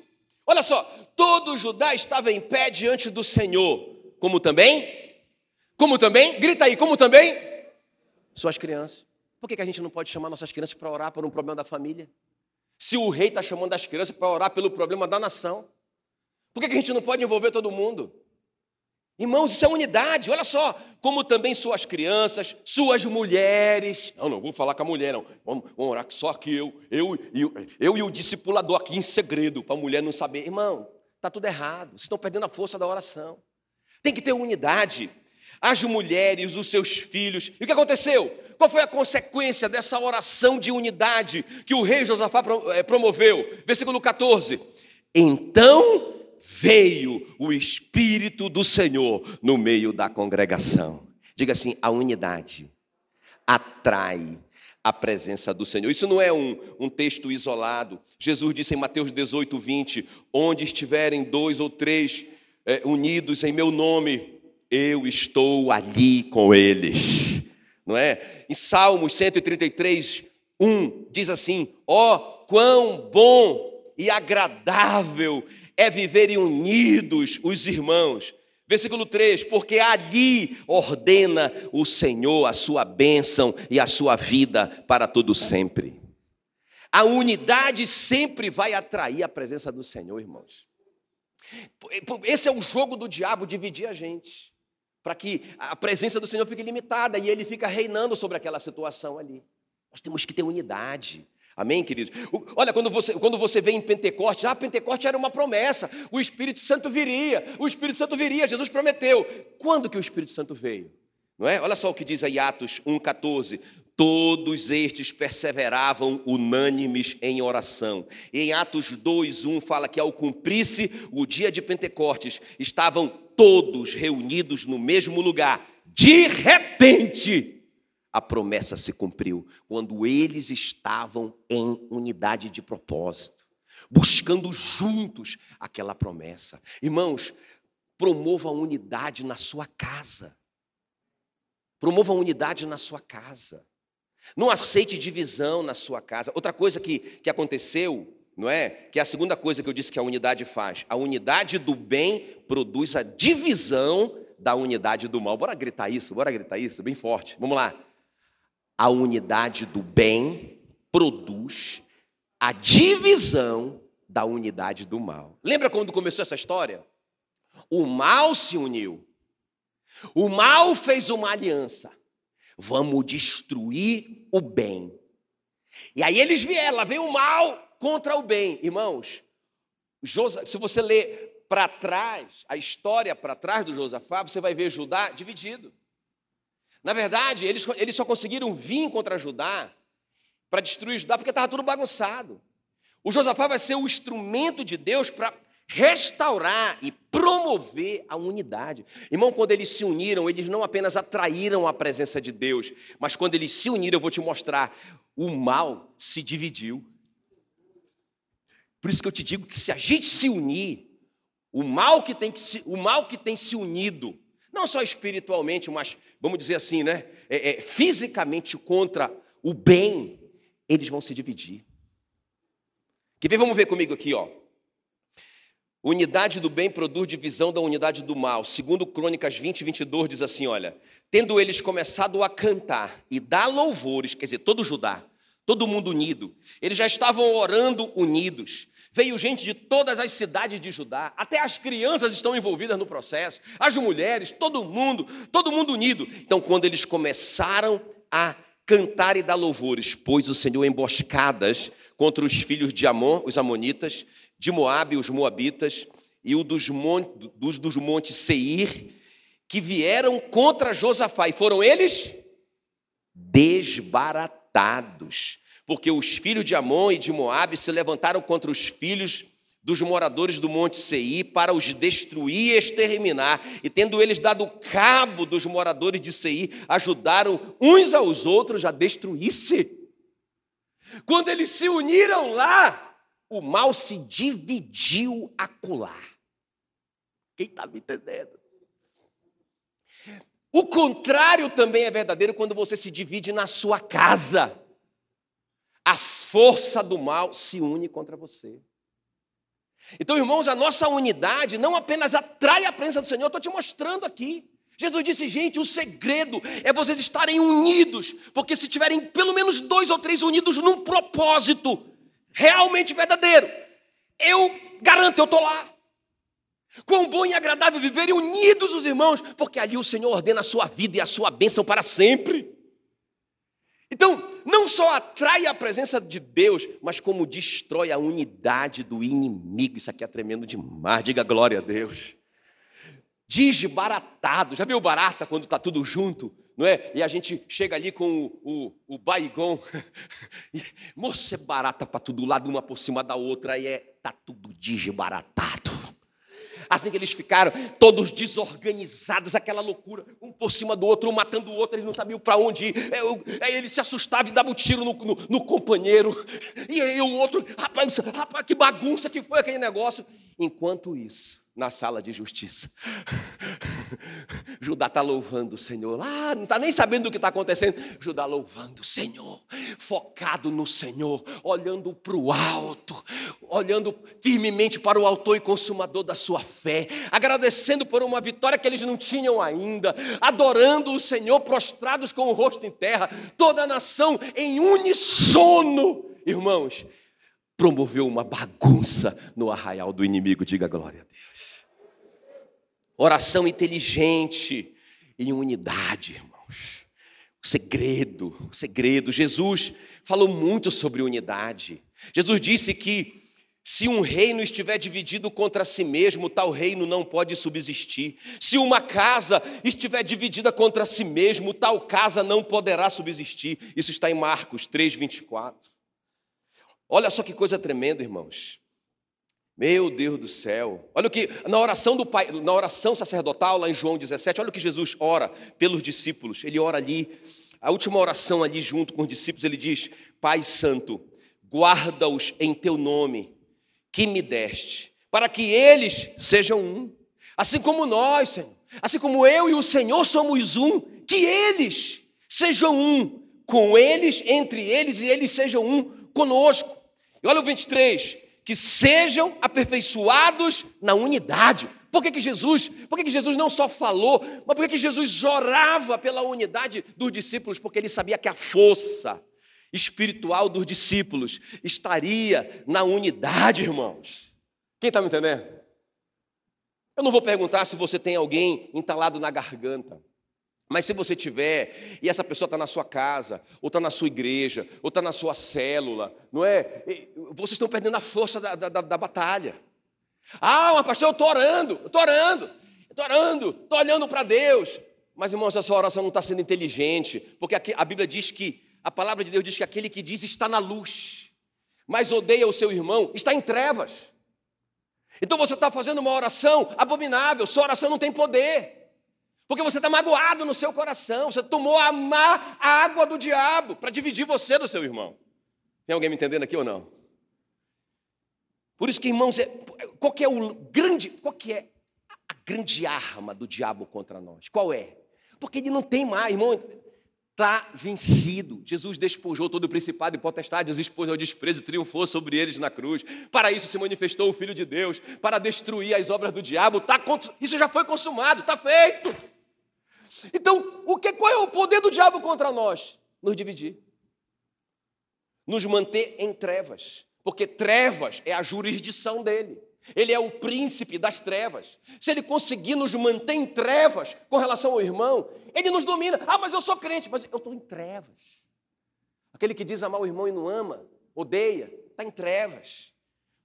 Olha só, todo Judá estava em pé diante do Senhor. Como também? Como também? Grita aí, como também? Suas crianças. Por que, a gente não pode chamar nossas crianças para orar por um problema da família? Se o rei está chamando as crianças para orar pelo problema da nação, por que, a gente não pode envolver todo mundo? Irmãos, isso é unidade, olha só, como também suas crianças, suas mulheres. Não, não, vou falar com a mulher, não. Vamos, vamos orar só que eu, eu, eu, eu e o discipulador aqui em segredo, para a mulher não saber. Irmão, está tudo errado, vocês estão perdendo a força da oração. Tem que ter unidade as mulheres, os seus filhos. E o que aconteceu? Qual foi a consequência dessa oração de unidade que o rei Josafá eh, promoveu? Versículo 14. Então veio o Espírito do Senhor no meio da congregação. Diga assim: a unidade atrai a presença do Senhor. Isso não é um, um texto isolado. Jesus disse em Mateus 18, 20: Onde estiverem dois ou três é, unidos em meu nome, eu estou ali com eles. Não é? Em Salmos 133, 1 diz assim: Ó, oh, quão bom e agradável é viverem unidos os irmãos. Versículo 3: Porque ali ordena o Senhor a sua bênção e a sua vida para todo sempre. A unidade sempre vai atrair a presença do Senhor, irmãos. Esse é o jogo do diabo, dividir a gente para que a presença do Senhor fique limitada e ele fica reinando sobre aquela situação ali. Nós temos que ter unidade. Amém, queridos? Olha, quando você, quando você vê em Pentecostes, ah, Pentecostes era uma promessa, o Espírito Santo viria, o Espírito Santo viria, Jesus prometeu. Quando que o Espírito Santo veio? Não é? Olha só o que diz aí Atos 1,14. Todos estes perseveravam unânimes em oração. E em Atos 2:1 fala que ao cumprir-se o dia de Pentecostes, estavam todos reunidos no mesmo lugar, de repente, a promessa se cumpriu, quando eles estavam em unidade de propósito, buscando juntos aquela promessa. Irmãos, promova a unidade na sua casa. Promova a unidade na sua casa. Não aceite divisão na sua casa. Outra coisa que, que aconteceu não é? Que é a segunda coisa que eu disse que a unidade faz. A unidade do bem produz a divisão da unidade do mal. Bora gritar isso, bora gritar isso, bem forte. Vamos lá. A unidade do bem produz a divisão da unidade do mal. Lembra quando começou essa história? O mal se uniu. O mal fez uma aliança. Vamos destruir o bem. E aí eles vieram, lá veio o mal contra o bem. Irmãos, se você ler para trás, a história para trás do Josafá, você vai ver Judá dividido. Na verdade, eles, eles só conseguiram vir contra Judá para destruir Judá porque estava tudo bagunçado. O Josafá vai ser o instrumento de Deus para restaurar e promover a unidade. Irmão, quando eles se uniram, eles não apenas atraíram a presença de Deus, mas quando eles se uniram, eu vou te mostrar, o mal se dividiu. Por isso que eu te digo que se a gente se unir, o mal que tem, que se, o mal que tem se unido, não só espiritualmente, mas vamos dizer assim, né? É, é, fisicamente contra o bem, eles vão se dividir. Quer ver? Vamos ver comigo aqui, ó. Unidade do bem produz divisão da unidade do mal. Segundo Crônicas 20, 22 diz assim, olha, tendo eles começado a cantar e dar louvores, quer dizer, todo Judá, todo mundo unido, eles já estavam orando unidos, Veio gente de todas as cidades de Judá, até as crianças estão envolvidas no processo, as mulheres, todo mundo, todo mundo unido. Então, quando eles começaram a cantar e dar louvores, pôs o Senhor emboscadas contra os filhos de Amon, os amonitas, de Moabe, os moabitas, e o dos, monte, dos, dos montes Seir, que vieram contra Josafá, e foram eles desbaratados porque os filhos de Amon e de Moabe se levantaram contra os filhos dos moradores do Monte Seir para os destruir e exterminar. E tendo eles dado cabo dos moradores de Seir, ajudaram uns aos outros a destruir-se. Quando eles se uniram lá, o mal se dividiu a colar. Quem está me entendendo? O contrário também é verdadeiro quando você se divide na sua casa. A força do mal se une contra você. Então, irmãos, a nossa unidade não apenas atrai a presença do Senhor, eu estou te mostrando aqui. Jesus disse, gente, o segredo é vocês estarem unidos, porque se tiverem pelo menos dois ou três unidos num propósito realmente verdadeiro, eu garanto, eu estou lá. Quão bom e agradável viverem unidos os irmãos, porque ali o Senhor ordena a sua vida e a sua bênção para sempre. Então, não só atrai a presença de Deus, mas como destrói a unidade do inimigo. Isso aqui é tremendo demais, diga glória a Deus. Desbaratado, já viu barata quando está tudo junto? Não é? E a gente chega ali com o, o, o baigon. Moça, é barata para todo lado, uma por cima da outra, e é, tá tudo desbaratado assim que eles ficaram todos desorganizados, aquela loucura, um por cima do outro, um matando o outro, eles não sabiam para onde ir. Aí ele se assustava e dava um tiro no, no, no companheiro, e aí o outro, rapaz, rapaz, que bagunça que foi aquele negócio. Enquanto isso, na sala de justiça. Judá está louvando o Senhor. Ah, não está nem sabendo do que está acontecendo. Judá louvando o Senhor, focado no Senhor, olhando para o alto, olhando firmemente para o autor e consumador da sua fé, agradecendo por uma vitória que eles não tinham ainda, adorando o Senhor, prostrados com o rosto em terra, toda a nação em unissono. Irmãos, promoveu uma bagunça no arraial do inimigo, diga glória a Deus. Oração inteligente em unidade, irmãos. O segredo, o segredo. Jesus falou muito sobre unidade. Jesus disse que se um reino estiver dividido contra si mesmo, tal reino não pode subsistir. Se uma casa estiver dividida contra si mesmo, tal casa não poderá subsistir. Isso está em Marcos 3, 24. Olha só que coisa tremenda, irmãos. Meu Deus do céu. Olha o que na oração do pai, na oração sacerdotal lá em João 17, olha o que Jesus ora pelos discípulos. Ele ora ali, a última oração ali junto com os discípulos, ele diz: Pai santo, guarda-os em teu nome que me deste, para que eles sejam um, assim como nós, Senhor. Assim como eu e o Senhor somos um, que eles sejam um com eles, entre eles e eles sejam um conosco. E olha o 23, que sejam aperfeiçoados na unidade. Por que, que Jesus, por que, que Jesus não só falou, mas por que, que Jesus orava pela unidade dos discípulos? Porque ele sabia que a força espiritual dos discípulos estaria na unidade, irmãos. Quem está me entendendo? Eu não vou perguntar se você tem alguém entalado na garganta. Mas se você tiver, e essa pessoa está na sua casa, ou está na sua igreja, ou está na sua célula, não é? Vocês estão perdendo a força da, da, da batalha. Ah, mas pastor, eu estou orando, eu estou orando, estou orando, estou olhando para Deus. Mas, irmãos, a sua oração não está sendo inteligente, porque a Bíblia diz que, a palavra de Deus diz que aquele que diz está na luz, mas odeia o seu irmão, está em trevas. Então você está fazendo uma oração abominável, sua oração não tem poder. Porque você está magoado no seu coração, você tomou a má água do diabo para dividir você do seu irmão. Tem alguém me entendendo aqui ou não? Por isso que, irmãos, é, qual que é o grande, qual que é a grande arma do diabo contra nós? Qual é? Porque ele não tem mais, irmão, está vencido. Jesus despojou todo o principado e potestade, os expôs ao desprezo, triunfou sobre eles na cruz. Para isso se manifestou o Filho de Deus, para destruir as obras do diabo. Tá, isso já foi consumado, está feito. Então, o que, qual é o poder do diabo contra nós? Nos dividir, nos manter em trevas, porque trevas é a jurisdição dele. Ele é o príncipe das trevas. Se ele conseguir nos manter em trevas com relação ao irmão, ele nos domina. Ah, mas eu sou crente, mas eu estou em trevas. Aquele que diz amar o irmão e não ama, odeia, está em trevas.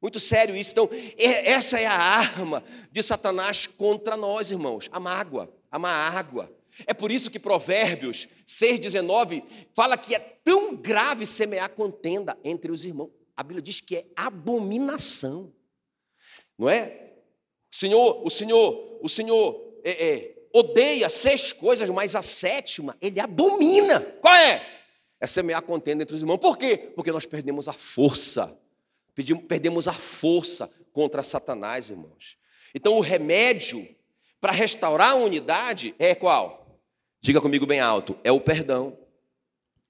Muito sério isso. Então, essa é a arma de Satanás contra nós, irmãos. A mágoa, a má água. É por isso que Provérbios 6,19 fala que é tão grave semear contenda entre os irmãos. A Bíblia diz que é abominação. Não é? Senhor, o Senhor, o Senhor é, é, odeia seis coisas, mas a sétima ele abomina. Qual é? É semear contenda entre os irmãos. Por quê? Porque nós perdemos a força. Perdemos a força contra Satanás, irmãos. Então o remédio para restaurar a unidade é qual? Diga comigo bem alto: é o perdão.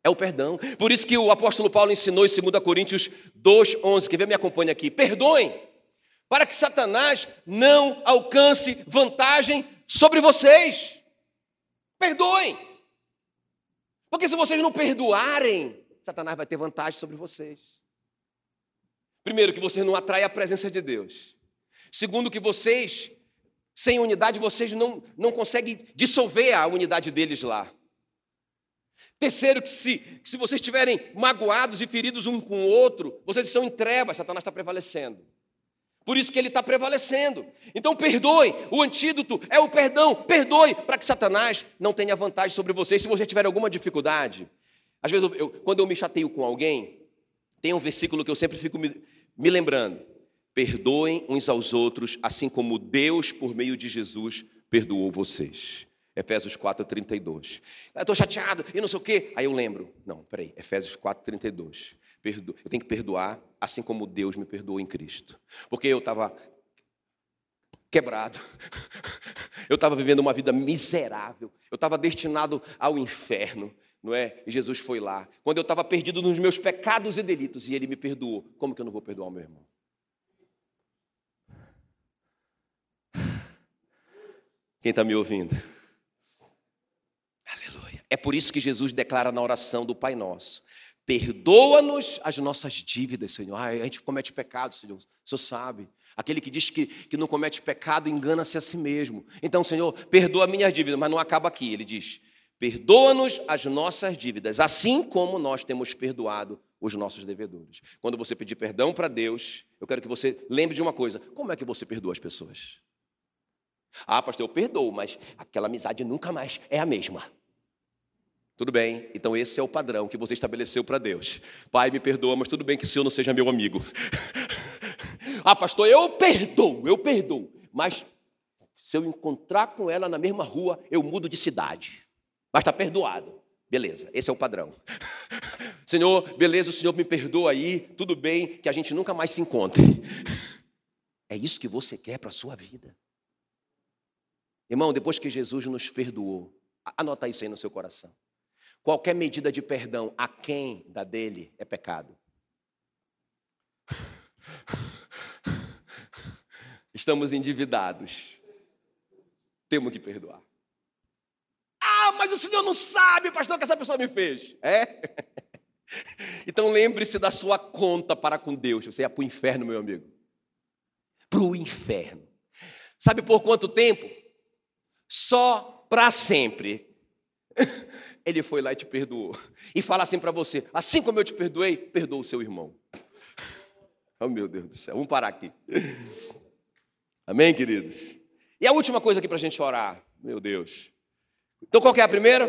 É o perdão. Por isso que o apóstolo Paulo ensinou em 2 Coríntios 2,11. Quer ver? Me acompanha aqui. Perdoem, para que Satanás não alcance vantagem sobre vocês. Perdoem. Porque se vocês não perdoarem, Satanás vai ter vantagem sobre vocês. Primeiro, que vocês não atraem a presença de Deus. Segundo, que vocês, sem unidade, vocês não, não conseguem dissolver a unidade deles lá. Terceiro, que se, que se vocês estiverem magoados e feridos um com o outro, vocês estão em trevas, Satanás está prevalecendo. Por isso que ele está prevalecendo. Então perdoe, o antídoto é o perdão. Perdoe para que Satanás não tenha vantagem sobre vocês. Se você tiver alguma dificuldade, às vezes, eu, eu, quando eu me chateio com alguém, tem um versículo que eu sempre fico me, me lembrando: perdoem uns aos outros, assim como Deus, por meio de Jesus, perdoou vocês. Efésios 4,32. Eu estou chateado e não sei o quê. Aí eu lembro. Não, peraí, Efésios 4,32. Eu tenho que perdoar assim como Deus me perdoou em Cristo. Porque eu estava quebrado. Eu estava vivendo uma vida miserável. Eu estava destinado ao inferno, não é? E Jesus foi lá. Quando eu estava perdido nos meus pecados e delitos e ele me perdoou, como que eu não vou perdoar o meu irmão? Quem está me ouvindo? É por isso que Jesus declara na oração do Pai Nosso: Perdoa-nos as nossas dívidas, Senhor. Ah, a gente comete pecado, Senhor. O Senhor sabe. Aquele que diz que, que não comete pecado engana-se a si mesmo. Então, Senhor, perdoa minhas dívidas, mas não acaba aqui. Ele diz: Perdoa-nos as nossas dívidas, assim como nós temos perdoado os nossos devedores. Quando você pedir perdão para Deus, eu quero que você lembre de uma coisa: como é que você perdoa as pessoas? Ah, pastor, eu perdoo, mas aquela amizade nunca mais é a mesma. Tudo bem, então esse é o padrão que você estabeleceu para Deus. Pai, me perdoa, mas tudo bem que o senhor não seja meu amigo. ah, pastor, eu perdoo, eu perdoo. Mas se eu encontrar com ela na mesma rua, eu mudo de cidade. Mas está perdoado. Beleza, esse é o padrão. Senhor, beleza, o Senhor me perdoa aí, tudo bem, que a gente nunca mais se encontre. É isso que você quer para a sua vida. Irmão, depois que Jesus nos perdoou, anota isso aí no seu coração. Qualquer medida de perdão a quem da dele é pecado. Estamos endividados. Temos que perdoar. Ah, mas o senhor não sabe, pastor, o que essa pessoa me fez. É? Então lembre-se da sua conta para com Deus. Você ia para o inferno, meu amigo. Para o inferno. Sabe por quanto tempo? Só para sempre. ele foi lá e te perdoou. E fala assim para você: assim como eu te perdoei, perdoa o seu irmão. Oh, meu Deus do céu, vamos parar aqui. Amém, queridos? E a última coisa aqui para a gente orar, meu Deus. Então, qual é a primeira?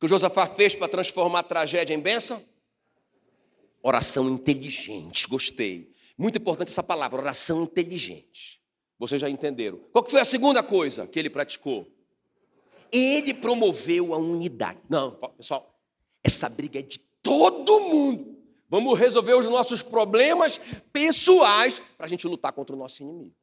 Que o Josafá fez para transformar a tragédia em bênção? Oração inteligente, gostei. Muito importante essa palavra, oração inteligente. Vocês já entenderam. Qual que foi a segunda coisa que ele praticou? ele promoveu a unidade. Não, pessoal, essa briga é de todo mundo. Vamos resolver os nossos problemas pessoais para a gente lutar contra o nosso inimigo.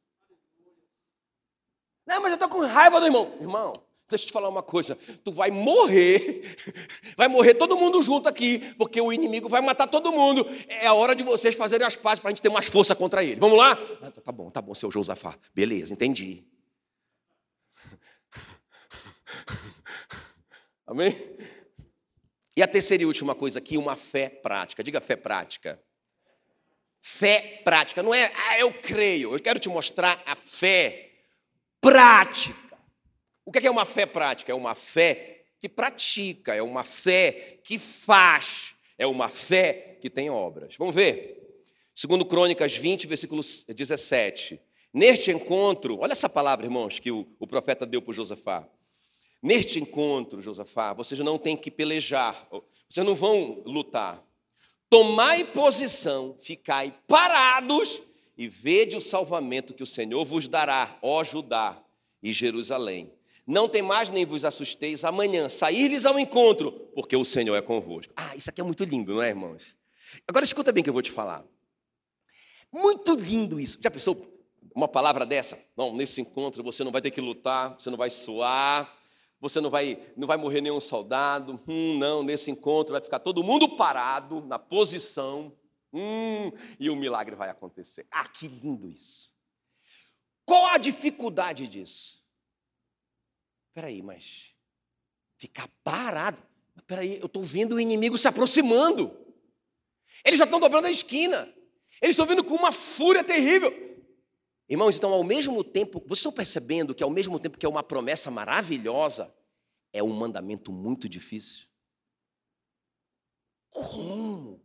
Não, mas eu estou com raiva do irmão. Irmão, deixa eu te falar uma coisa. Tu vai morrer, vai morrer todo mundo junto aqui, porque o inimigo vai matar todo mundo. É a hora de vocês fazerem as pazes para a gente ter mais força contra ele. Vamos lá? Ah, tá bom, tá bom, seu Josafá. Beleza, entendi. Amém? E a terceira e última coisa aqui, uma fé prática. Diga fé prática. Fé prática. Não é, ah, eu creio. Eu quero te mostrar a fé prática. O que é, é uma fé prática? É uma fé que pratica, é uma fé que faz, é uma fé que tem obras. Vamos ver? Segundo Crônicas 20, versículo 17. Neste encontro, olha essa palavra, irmãos, que o, o profeta deu para Josafá. Neste encontro, Josafá, vocês não têm que pelejar, vocês não vão lutar. Tomai posição, ficai parados e vede o salvamento que o Senhor vos dará, ó Judá e Jerusalém. Não tem mais nem vos assusteis amanhã, sair-lhes ao encontro, porque o Senhor é convosco. Ah, isso aqui é muito lindo, não é, irmãos? Agora escuta bem o que eu vou te falar. Muito lindo isso. Já pensou uma palavra dessa? Não, nesse encontro você não vai ter que lutar, você não vai suar, você não vai, não vai morrer nenhum soldado. Hum, não, nesse encontro vai ficar todo mundo parado na posição. Hum, e o milagre vai acontecer. Ah, que lindo isso. Qual a dificuldade disso? Peraí, mas ficar parado. Peraí, eu estou vendo o inimigo se aproximando. Eles já estão dobrando a esquina. Eles estão vindo com uma fúria terrível. Irmãos, então, ao mesmo tempo, vocês estão percebendo que ao mesmo tempo que é uma promessa maravilhosa, é um mandamento muito difícil? Como?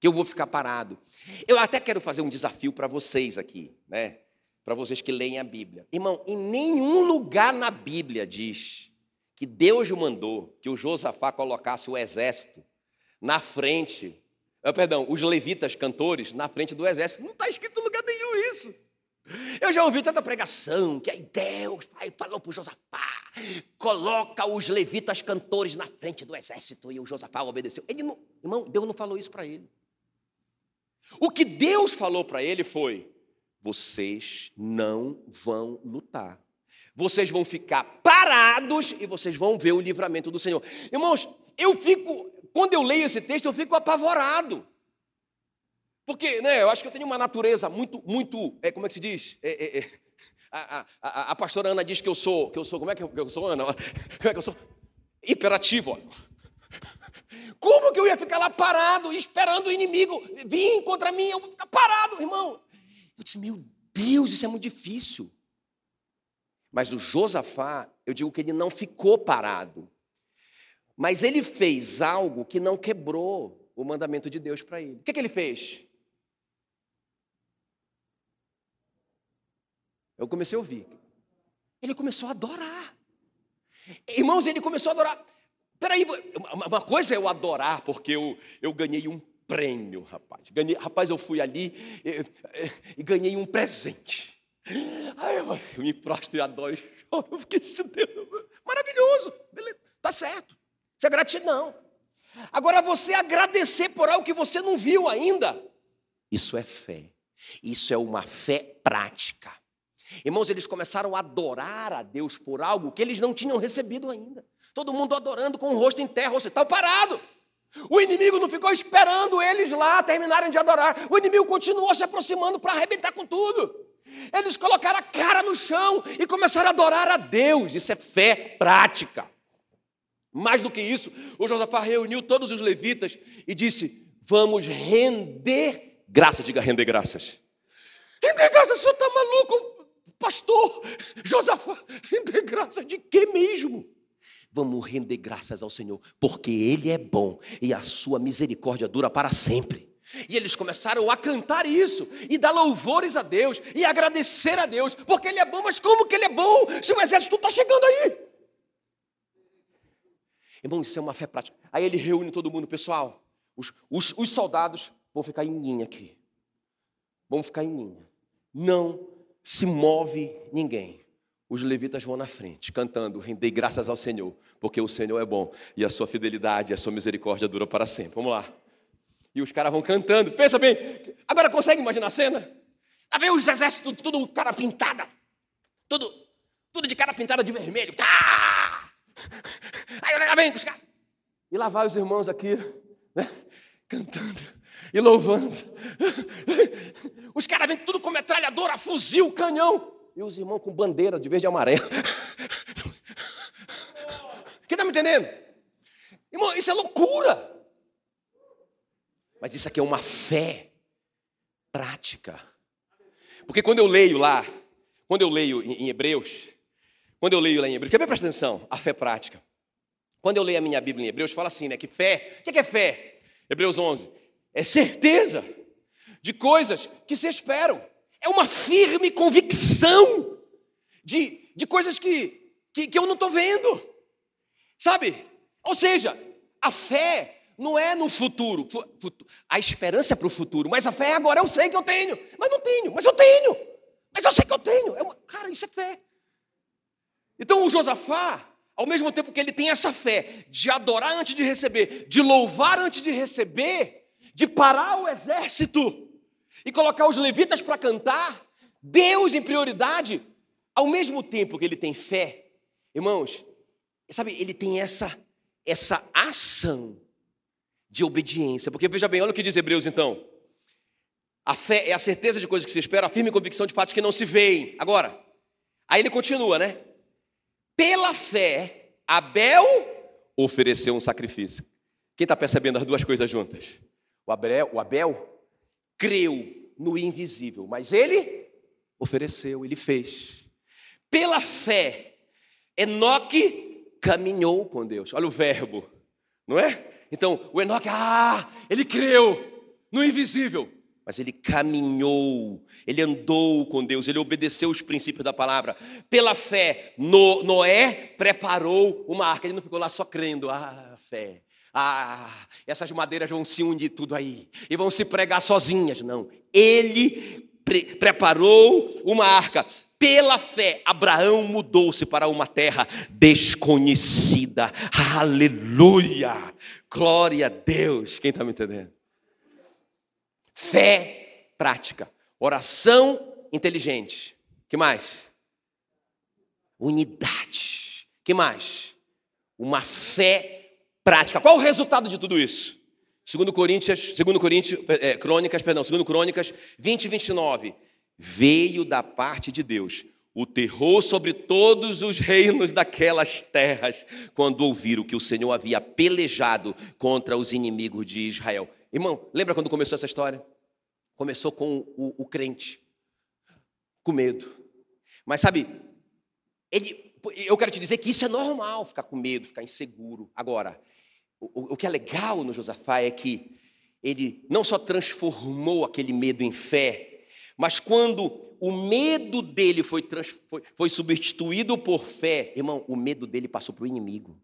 Que eu vou ficar parado. Eu até quero fazer um desafio para vocês aqui, né? Para vocês que leem a Bíblia. Irmão, em nenhum lugar na Bíblia diz que Deus mandou que o Josafá colocasse o exército na frente, oh, perdão, os levitas cantores na frente do exército. Não está escrito em lugar nenhum isso. Eu já ouvi tanta pregação que aí Deus pai, falou para o Josafá, coloca os levitas cantores na frente do exército e o Josafá obedeceu. Ele não, irmão, Deus não falou isso para ele. O que Deus falou para ele foi: vocês não vão lutar. Vocês vão ficar parados e vocês vão ver o livramento do Senhor. Irmãos, eu fico, quando eu leio esse texto, eu fico apavorado. Porque, né, eu acho que eu tenho uma natureza muito, muito, é, como é que se diz? É, é, é a, a, a, pastora Ana diz que eu sou, que eu sou, como é que eu, sou, Ana? Como é que eu sou? Hiperativo. Como que eu ia ficar lá parado, esperando o inimigo vir contra mim? Eu vou ficar parado, irmão. Eu disse, meu Deus, isso é muito difícil. Mas o Josafá, eu digo que ele não ficou parado. Mas ele fez algo que não quebrou o mandamento de Deus para ele. O que, que ele fez? Eu comecei a ouvir. Ele começou a adorar. Irmãos, ele começou a adorar. Peraí, uma coisa é eu adorar, porque eu, eu ganhei um prêmio, rapaz. Ganhei, rapaz, eu fui ali e, ganhei um presente. Aí eu, eu me prostro e adoro. Eu fiquei Deus, maravilhoso. Beleza, tá certo. Isso é gratidão. Agora, você agradecer por algo que você não viu ainda, isso é fé. Isso é uma fé prática. Irmãos, eles começaram a adorar a Deus por algo que eles não tinham recebido ainda. Todo mundo adorando com o rosto em terra, você está parado. O inimigo não ficou esperando eles lá terminarem de adorar. O inimigo continuou se aproximando para arrebentar com tudo. Eles colocaram a cara no chão e começaram a adorar a Deus. Isso é fé prática. Mais do que isso, o Josafá reuniu todos os levitas e disse: Vamos render graças. Diga render graças. Render graças, o senhor está maluco? Pastor, Josafá, render graças de quê mesmo? Vamos render graças ao Senhor, porque Ele é bom e a sua misericórdia dura para sempre. E eles começaram a cantar isso, e dar louvores a Deus, e agradecer a Deus, porque Ele é bom, mas como que Ele é bom se o exército está chegando aí? Irmão, isso é uma fé prática. Aí ele reúne todo mundo, pessoal, os, os, os soldados vão ficar em linha aqui. Vão ficar em linha. Não se move ninguém. Os levitas vão na frente, cantando, rendei graças ao Senhor, porque o Senhor é bom e a sua fidelidade e a sua misericórdia dura para sempre. Vamos lá. E os caras vão cantando. Pensa bem, agora consegue imaginar a cena? Lá vem os exércitos, tudo cara pintada. Tudo, tudo de cara pintada de vermelho. Tá! Aí lá vem os caras. E lá vai os irmãos aqui, né? cantando e louvando. Os caras vêm tudo com metralhadora, fuzil, canhão. E os irmãos com bandeira de verde e amarelo. Entendendo? Irmão, isso é loucura. Mas isso aqui é uma fé prática. Porque quando eu leio lá, quando eu leio em Hebreus, quando eu leio lá em Hebreus, quer ver, presta atenção, a fé prática. Quando eu leio a minha Bíblia em Hebreus, fala assim, né, que fé, o que é fé? Hebreus 11, é certeza de coisas que se esperam. É uma firme convicção de, de coisas que, que, que eu não estou vendo. Sabe? Ou seja, a fé não é no futuro. A esperança é para o futuro, mas a fé é agora. Eu sei que eu tenho, mas não tenho, mas eu tenho. Mas eu sei que eu tenho. É uma... Cara, isso é fé. Então o Josafá, ao mesmo tempo que ele tem essa fé de adorar antes de receber, de louvar antes de receber, de parar o exército e colocar os levitas para cantar, Deus em prioridade, ao mesmo tempo que ele tem fé, irmãos, sabe, ele tem essa essa ação de obediência. Porque veja bem, olha o que diz Hebreus então. A fé é a certeza de coisas que se espera, a firme convicção de fatos que não se veem. Agora, aí ele continua, né? Pela fé, Abel ofereceu um sacrifício. Quem está percebendo as duas coisas juntas? O Abel, o Abel creu no invisível, mas ele ofereceu, ele fez. Pela fé, Enoque caminhou com Deus. Olha o verbo, não é? Então, o Enoque, ah, ele creu no invisível mas ele caminhou, ele andou com Deus, ele obedeceu os princípios da palavra. Pela fé, no, Noé preparou uma arca, ele não ficou lá só crendo, ah, fé. Ah, essas madeiras vão se unir tudo aí e vão se pregar sozinhas. Não, ele pre preparou uma arca. Pela fé, Abraão mudou-se para uma terra desconhecida. Aleluia! Glória a Deus. Quem está me entendendo? Fé prática. Oração inteligente. Que mais? Unidade. Que mais? Uma fé prática. Qual o resultado de tudo isso? Segundo Coríntios, segundo Coríntios, é, Crônicas, perdão, segundo Crônicas 20 e 29. Veio da parte de Deus o terror sobre todos os reinos daquelas terras, quando ouviram que o Senhor havia pelejado contra os inimigos de Israel. Irmão, lembra quando começou essa história? Começou com o, o crente, com medo. Mas sabe, ele, eu quero te dizer que isso é normal, ficar com medo, ficar inseguro. Agora, o, o que é legal no Josafá é que ele não só transformou aquele medo em fé, mas quando o medo dele foi, foi, foi substituído por fé, irmão, o medo dele passou para o inimigo.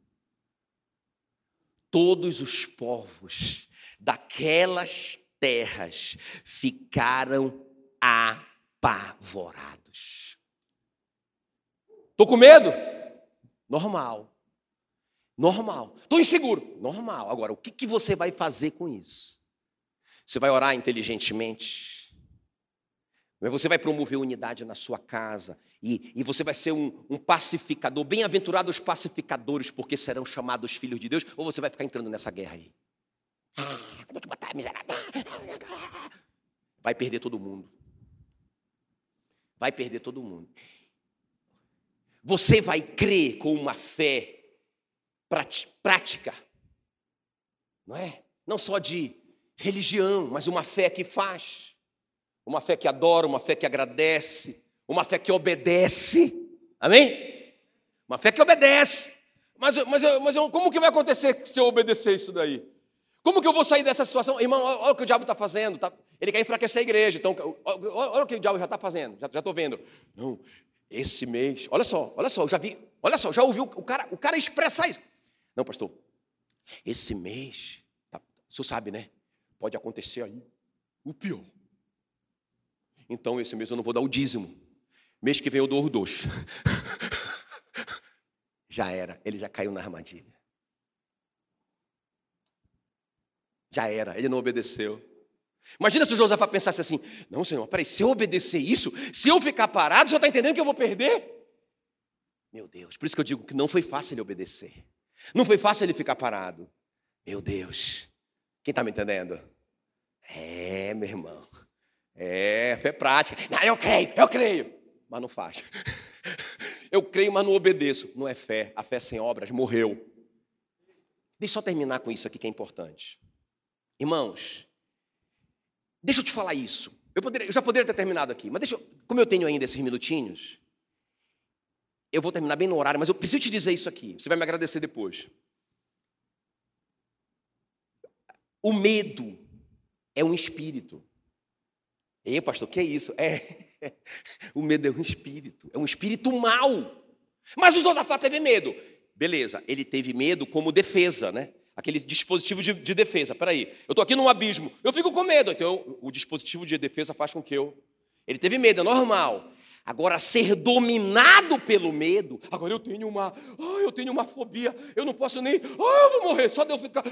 Todos os povos daquelas terras ficaram apavorados. Estou com medo? Normal. Normal. Estou inseguro? Normal. Agora, o que, que você vai fazer com isso? Você vai orar inteligentemente? Você vai promover unidade na sua casa e, e você vai ser um, um pacificador. Bem-aventurados pacificadores, porque serão chamados filhos de Deus. Ou você vai ficar entrando nessa guerra aí? Ah, vou te botar, miserável. Vai perder todo mundo. Vai perder todo mundo. Você vai crer com uma fé prática, não é? Não só de religião, mas uma fé que faz, uma fé que adora, uma fé que agradece, uma fé que obedece. Amém? Uma fé que obedece. Mas, mas, mas como que vai acontecer se eu obedecer isso daí? Como que eu vou sair dessa situação? Irmão, olha o que o diabo está fazendo. Tá? Ele quer enfraquecer a igreja. Então, olha, olha o que o diabo já está fazendo. Já estou vendo. Não, esse mês. Olha só, olha só, já vi. Olha só, já ouviu o cara, o cara expressar isso. Não, pastor. Esse mês, tá, o senhor sabe, né? Pode acontecer aí o pior. Então, esse mês eu não vou dar o dízimo. Mês que vem eu dou os dois. já era, ele já caiu na armadilha. Já era, ele não obedeceu. Imagina se o Josafá pensasse assim: não, Senhor, peraí, se eu obedecer isso, se eu ficar parado, o senhor está entendendo que eu vou perder? Meu Deus, por isso que eu digo que não foi fácil ele obedecer. Não foi fácil ele ficar parado. Meu Deus, quem está me entendendo? É, meu irmão. É, fé prática. Não, eu creio, eu creio. Mas não faz. Eu creio, mas não obedeço. Não é fé. A fé sem obras morreu. Deixa eu só terminar com isso aqui que é importante. Irmãos, deixa eu te falar isso. Eu, poderia, eu já poderia ter terminado aqui, mas deixa eu, como eu tenho ainda esses minutinhos, eu vou terminar bem no horário, mas eu preciso te dizer isso aqui. Você vai me agradecer depois. O medo é um espírito. Ei, pastor, que é isso? É. O medo é um espírito. É um espírito mau. Mas o Josafá teve medo. Beleza, ele teve medo como defesa, né? Aquele dispositivo de, de defesa. Peraí, eu estou aqui num abismo, eu fico com medo. Então, o dispositivo de defesa faz com que eu. Ele teve medo, é normal. Agora, ser dominado pelo medo, agora eu tenho uma, oh, eu tenho uma fobia, eu não posso nem, oh, eu vou morrer, só de eu ficar.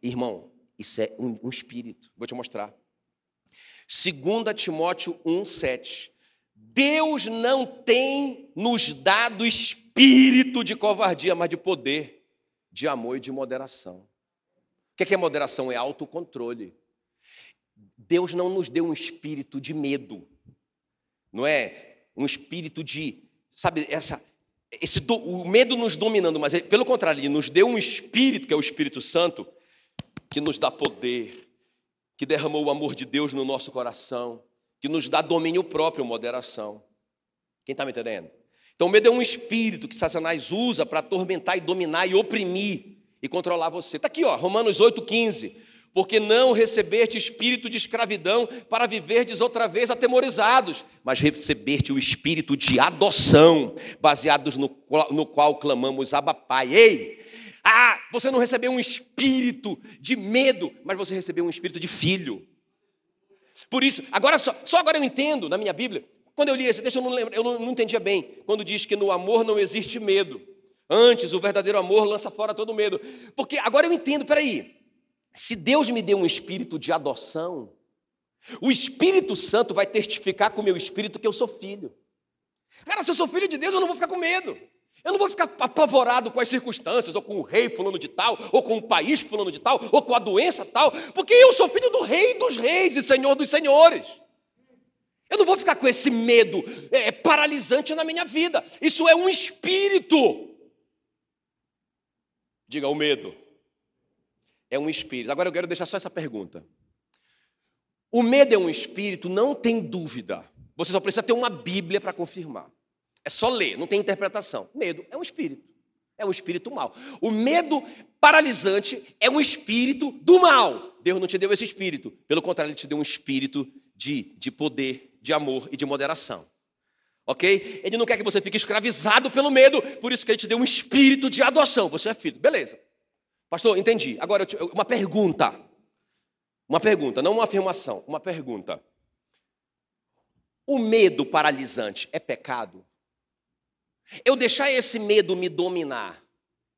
Irmão, isso é um, um espírito, vou te mostrar. 2 Timóteo 1,7. Deus não tem nos dado espírito de covardia, mas de poder, de amor e de moderação. O que é moderação? É autocontrole. Deus não nos deu um espírito de medo, não é um espírito de, sabe, essa, esse, o medo nos dominando, mas pelo contrário, ele nos deu um espírito, que é o Espírito Santo, que nos dá poder, que derramou o amor de Deus no nosso coração, que nos dá domínio próprio, moderação. Quem está me entendendo? Então, o medo é um espírito que Satanás usa para atormentar e dominar e oprimir e controlar você. Está aqui, ó, Romanos 8,15. Porque não recebeste espírito de escravidão para viverdes outra vez atemorizados, mas recebeste o espírito de adoção, baseados no, no qual clamamos Abba Pai. Ei, ah, você não recebeu um espírito de medo, mas você recebeu um espírito de filho. Por isso, agora só, só agora eu entendo na minha Bíblia. Quando eu li esse texto, eu não, lembro, eu não, não entendia bem. Quando diz que no amor não existe medo. Antes, o verdadeiro amor lança fora todo medo. Porque agora eu entendo, peraí. Se Deus me deu um espírito de adoção, o Espírito Santo vai testificar com o meu espírito que eu sou filho. Cara, se eu sou filho de Deus, eu não vou ficar com medo. Eu não vou ficar apavorado com as circunstâncias, ou com o rei fulano de tal, ou com o país fulano de tal, ou com a doença tal, porque eu sou filho do rei dos reis e senhor dos senhores. Eu não vou ficar com esse medo é, paralisante na minha vida. Isso é um espírito. Diga o medo. É um espírito. Agora eu quero deixar só essa pergunta. O medo é um espírito, não tem dúvida. Você só precisa ter uma Bíblia para confirmar. É só ler, não tem interpretação. Medo é um espírito. É um espírito mal. O medo paralisante é um espírito do mal. Deus não te deu esse espírito. Pelo contrário, Ele te deu um espírito de, de poder, de amor e de moderação. Ok? Ele não quer que você fique escravizado pelo medo, por isso que Ele te deu um espírito de adoção. Você é filho. Beleza. Pastor, entendi. Agora, uma pergunta. Uma pergunta, não uma afirmação. Uma pergunta. O medo paralisante é pecado? Eu deixar esse medo me dominar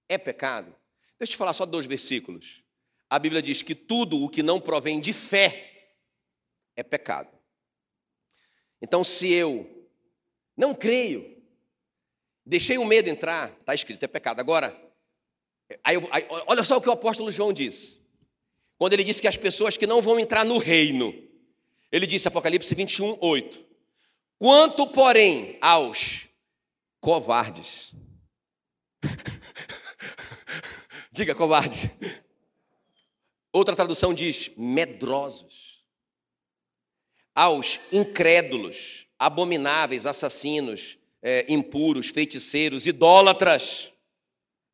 é pecado? Deixa eu te falar só dois versículos. A Bíblia diz que tudo o que não provém de fé é pecado. Então, se eu não creio, deixei o medo entrar, está escrito, é pecado. Agora, aí, aí, olha só o que o apóstolo João diz. Quando ele disse que as pessoas que não vão entrar no reino, ele disse, Apocalipse 21, 8: Quanto, porém, aos covardes. Diga covarde. Outra tradução diz medrosos. Aos incrédulos, abomináveis, assassinos, é, impuros, feiticeiros, idólatras,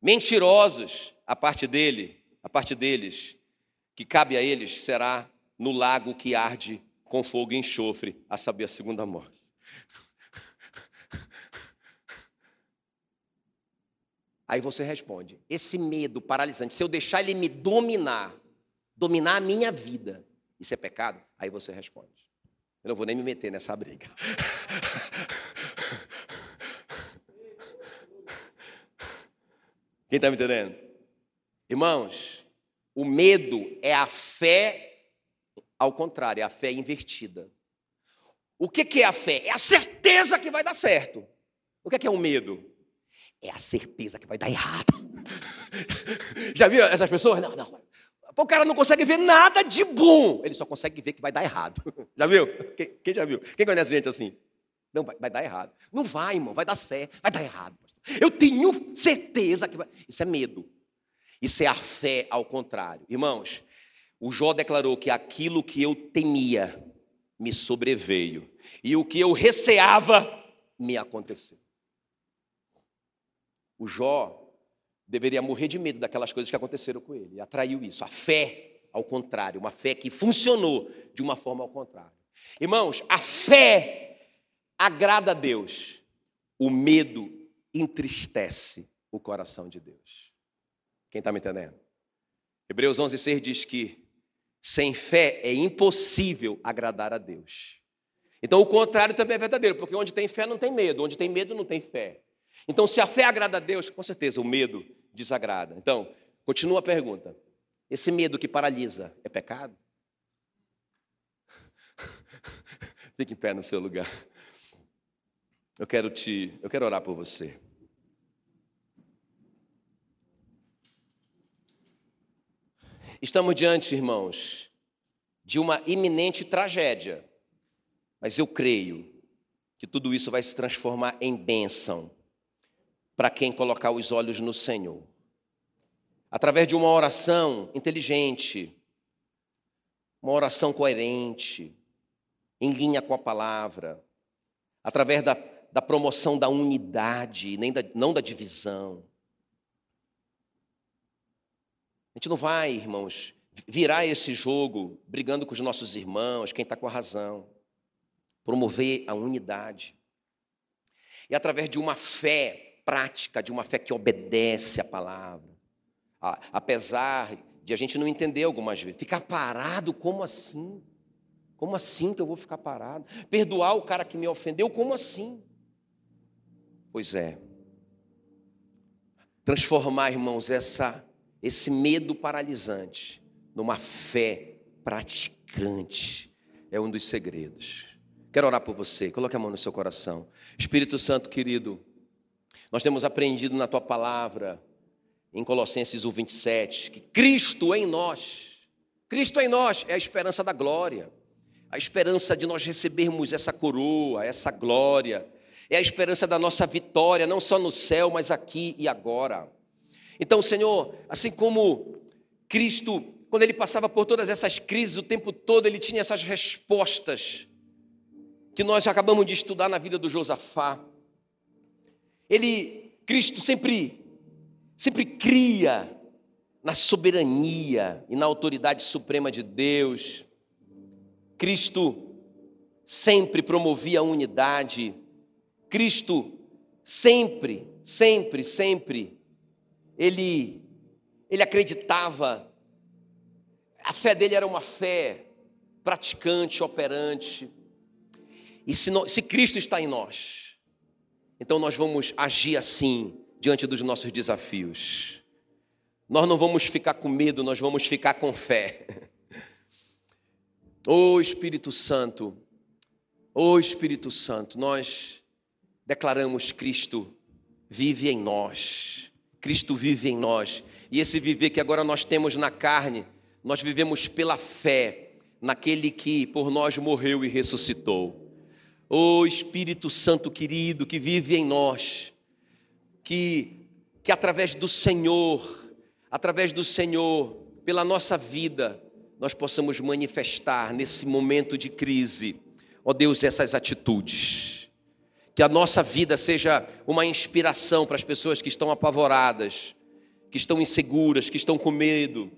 mentirosos, a parte dele, a parte deles, que cabe a eles será no lago que arde com fogo e enxofre, a saber, a segunda morte. Aí você responde: esse medo paralisante, se eu deixar ele me dominar, dominar a minha vida, isso é pecado? Aí você responde: eu não vou nem me meter nessa briga. Quem está me entendendo? Irmãos, o medo é a fé ao contrário, é a fé invertida. O que é a fé? É a certeza que vai dar certo. O que é o medo? É a certeza que vai dar errado. já viu essas pessoas? Não, não. O cara não consegue ver nada de bom, ele só consegue ver que vai dar errado. Já viu? Quem, quem já viu? Quem conhece gente assim? Não, vai, vai, dar errado. Não vai, irmão, vai dar certo, vai dar errado. Eu tenho certeza que vai. Isso é medo. Isso é a fé ao contrário. Irmãos, o Jó declarou que aquilo que eu temia me sobreveio, e o que eu receava me aconteceu. O Jó deveria morrer de medo daquelas coisas que aconteceram com ele. E atraiu isso. A fé, ao contrário, uma fé que funcionou de uma forma ao contrário. Irmãos, a fé agrada a Deus. O medo entristece o coração de Deus. Quem está me entendendo? Hebreus 11,6 diz que sem fé é impossível agradar a Deus. Então o contrário também é verdadeiro, porque onde tem fé não tem medo, onde tem medo não tem fé. Então se a fé agrada a Deus, com certeza o medo desagrada. Então, continua a pergunta: esse medo que paralisa é pecado? Fique em pé no seu lugar. Eu quero te, eu quero orar por você. Estamos diante, irmãos, de uma iminente tragédia. Mas eu creio que tudo isso vai se transformar em bênção para quem colocar os olhos no Senhor. Através de uma oração inteligente, uma oração coerente, em linha com a palavra, através da, da promoção da unidade, nem da, não da divisão. A gente não vai, irmãos, virar esse jogo brigando com os nossos irmãos, quem está com a razão. Promover a unidade. E através de uma fé prática, de uma fé que obedece à palavra. Apesar de a gente não entender algumas vezes. Ficar parado, como assim? Como assim que eu vou ficar parado? Perdoar o cara que me ofendeu, como assim? Pois é. Transformar, irmãos, essa, esse medo paralisante numa fé praticante é um dos segredos. Quero orar por você. Coloque a mão no seu coração. Espírito Santo querido, nós temos aprendido na tua palavra, em Colossenses 1, 27, que Cristo em nós, Cristo em nós é a esperança da glória a esperança de nós recebermos essa coroa, essa glória, é a esperança da nossa vitória, não só no céu, mas aqui e agora. Então, Senhor, assim como Cristo, quando ele passava por todas essas crises o tempo todo, ele tinha essas respostas que nós acabamos de estudar na vida do Josafá. Ele, Cristo, sempre, sempre cria na soberania e na autoridade suprema de Deus. Cristo sempre promovia a unidade. Cristo sempre, sempre, sempre ele ele acreditava a fé dele era uma fé praticante, operante. E se, nós, se Cristo está em nós, então nós vamos agir assim diante dos nossos desafios. Nós não vamos ficar com medo, nós vamos ficar com fé. Ô oh, Espírito Santo, ô oh, Espírito Santo, nós declaramos Cristo vive em nós. Cristo vive em nós. E esse viver que agora nós temos na carne, nós vivemos pela fé naquele que por nós morreu e ressuscitou. Ô oh, Espírito Santo querido que vive em nós, que, que através do Senhor, através do Senhor, pela nossa vida, nós possamos manifestar nesse momento de crise, ó Deus, essas atitudes. Que a nossa vida seja uma inspiração para as pessoas que estão apavoradas, que estão inseguras, que estão com medo.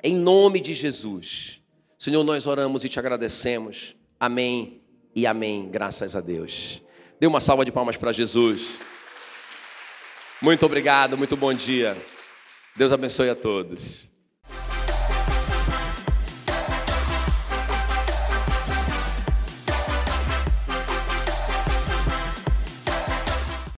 Em nome de Jesus. Senhor, nós oramos e te agradecemos. Amém e amém. Graças a Deus. Dê uma salva de palmas para Jesus. Muito obrigado, muito bom dia. Deus abençoe a todos.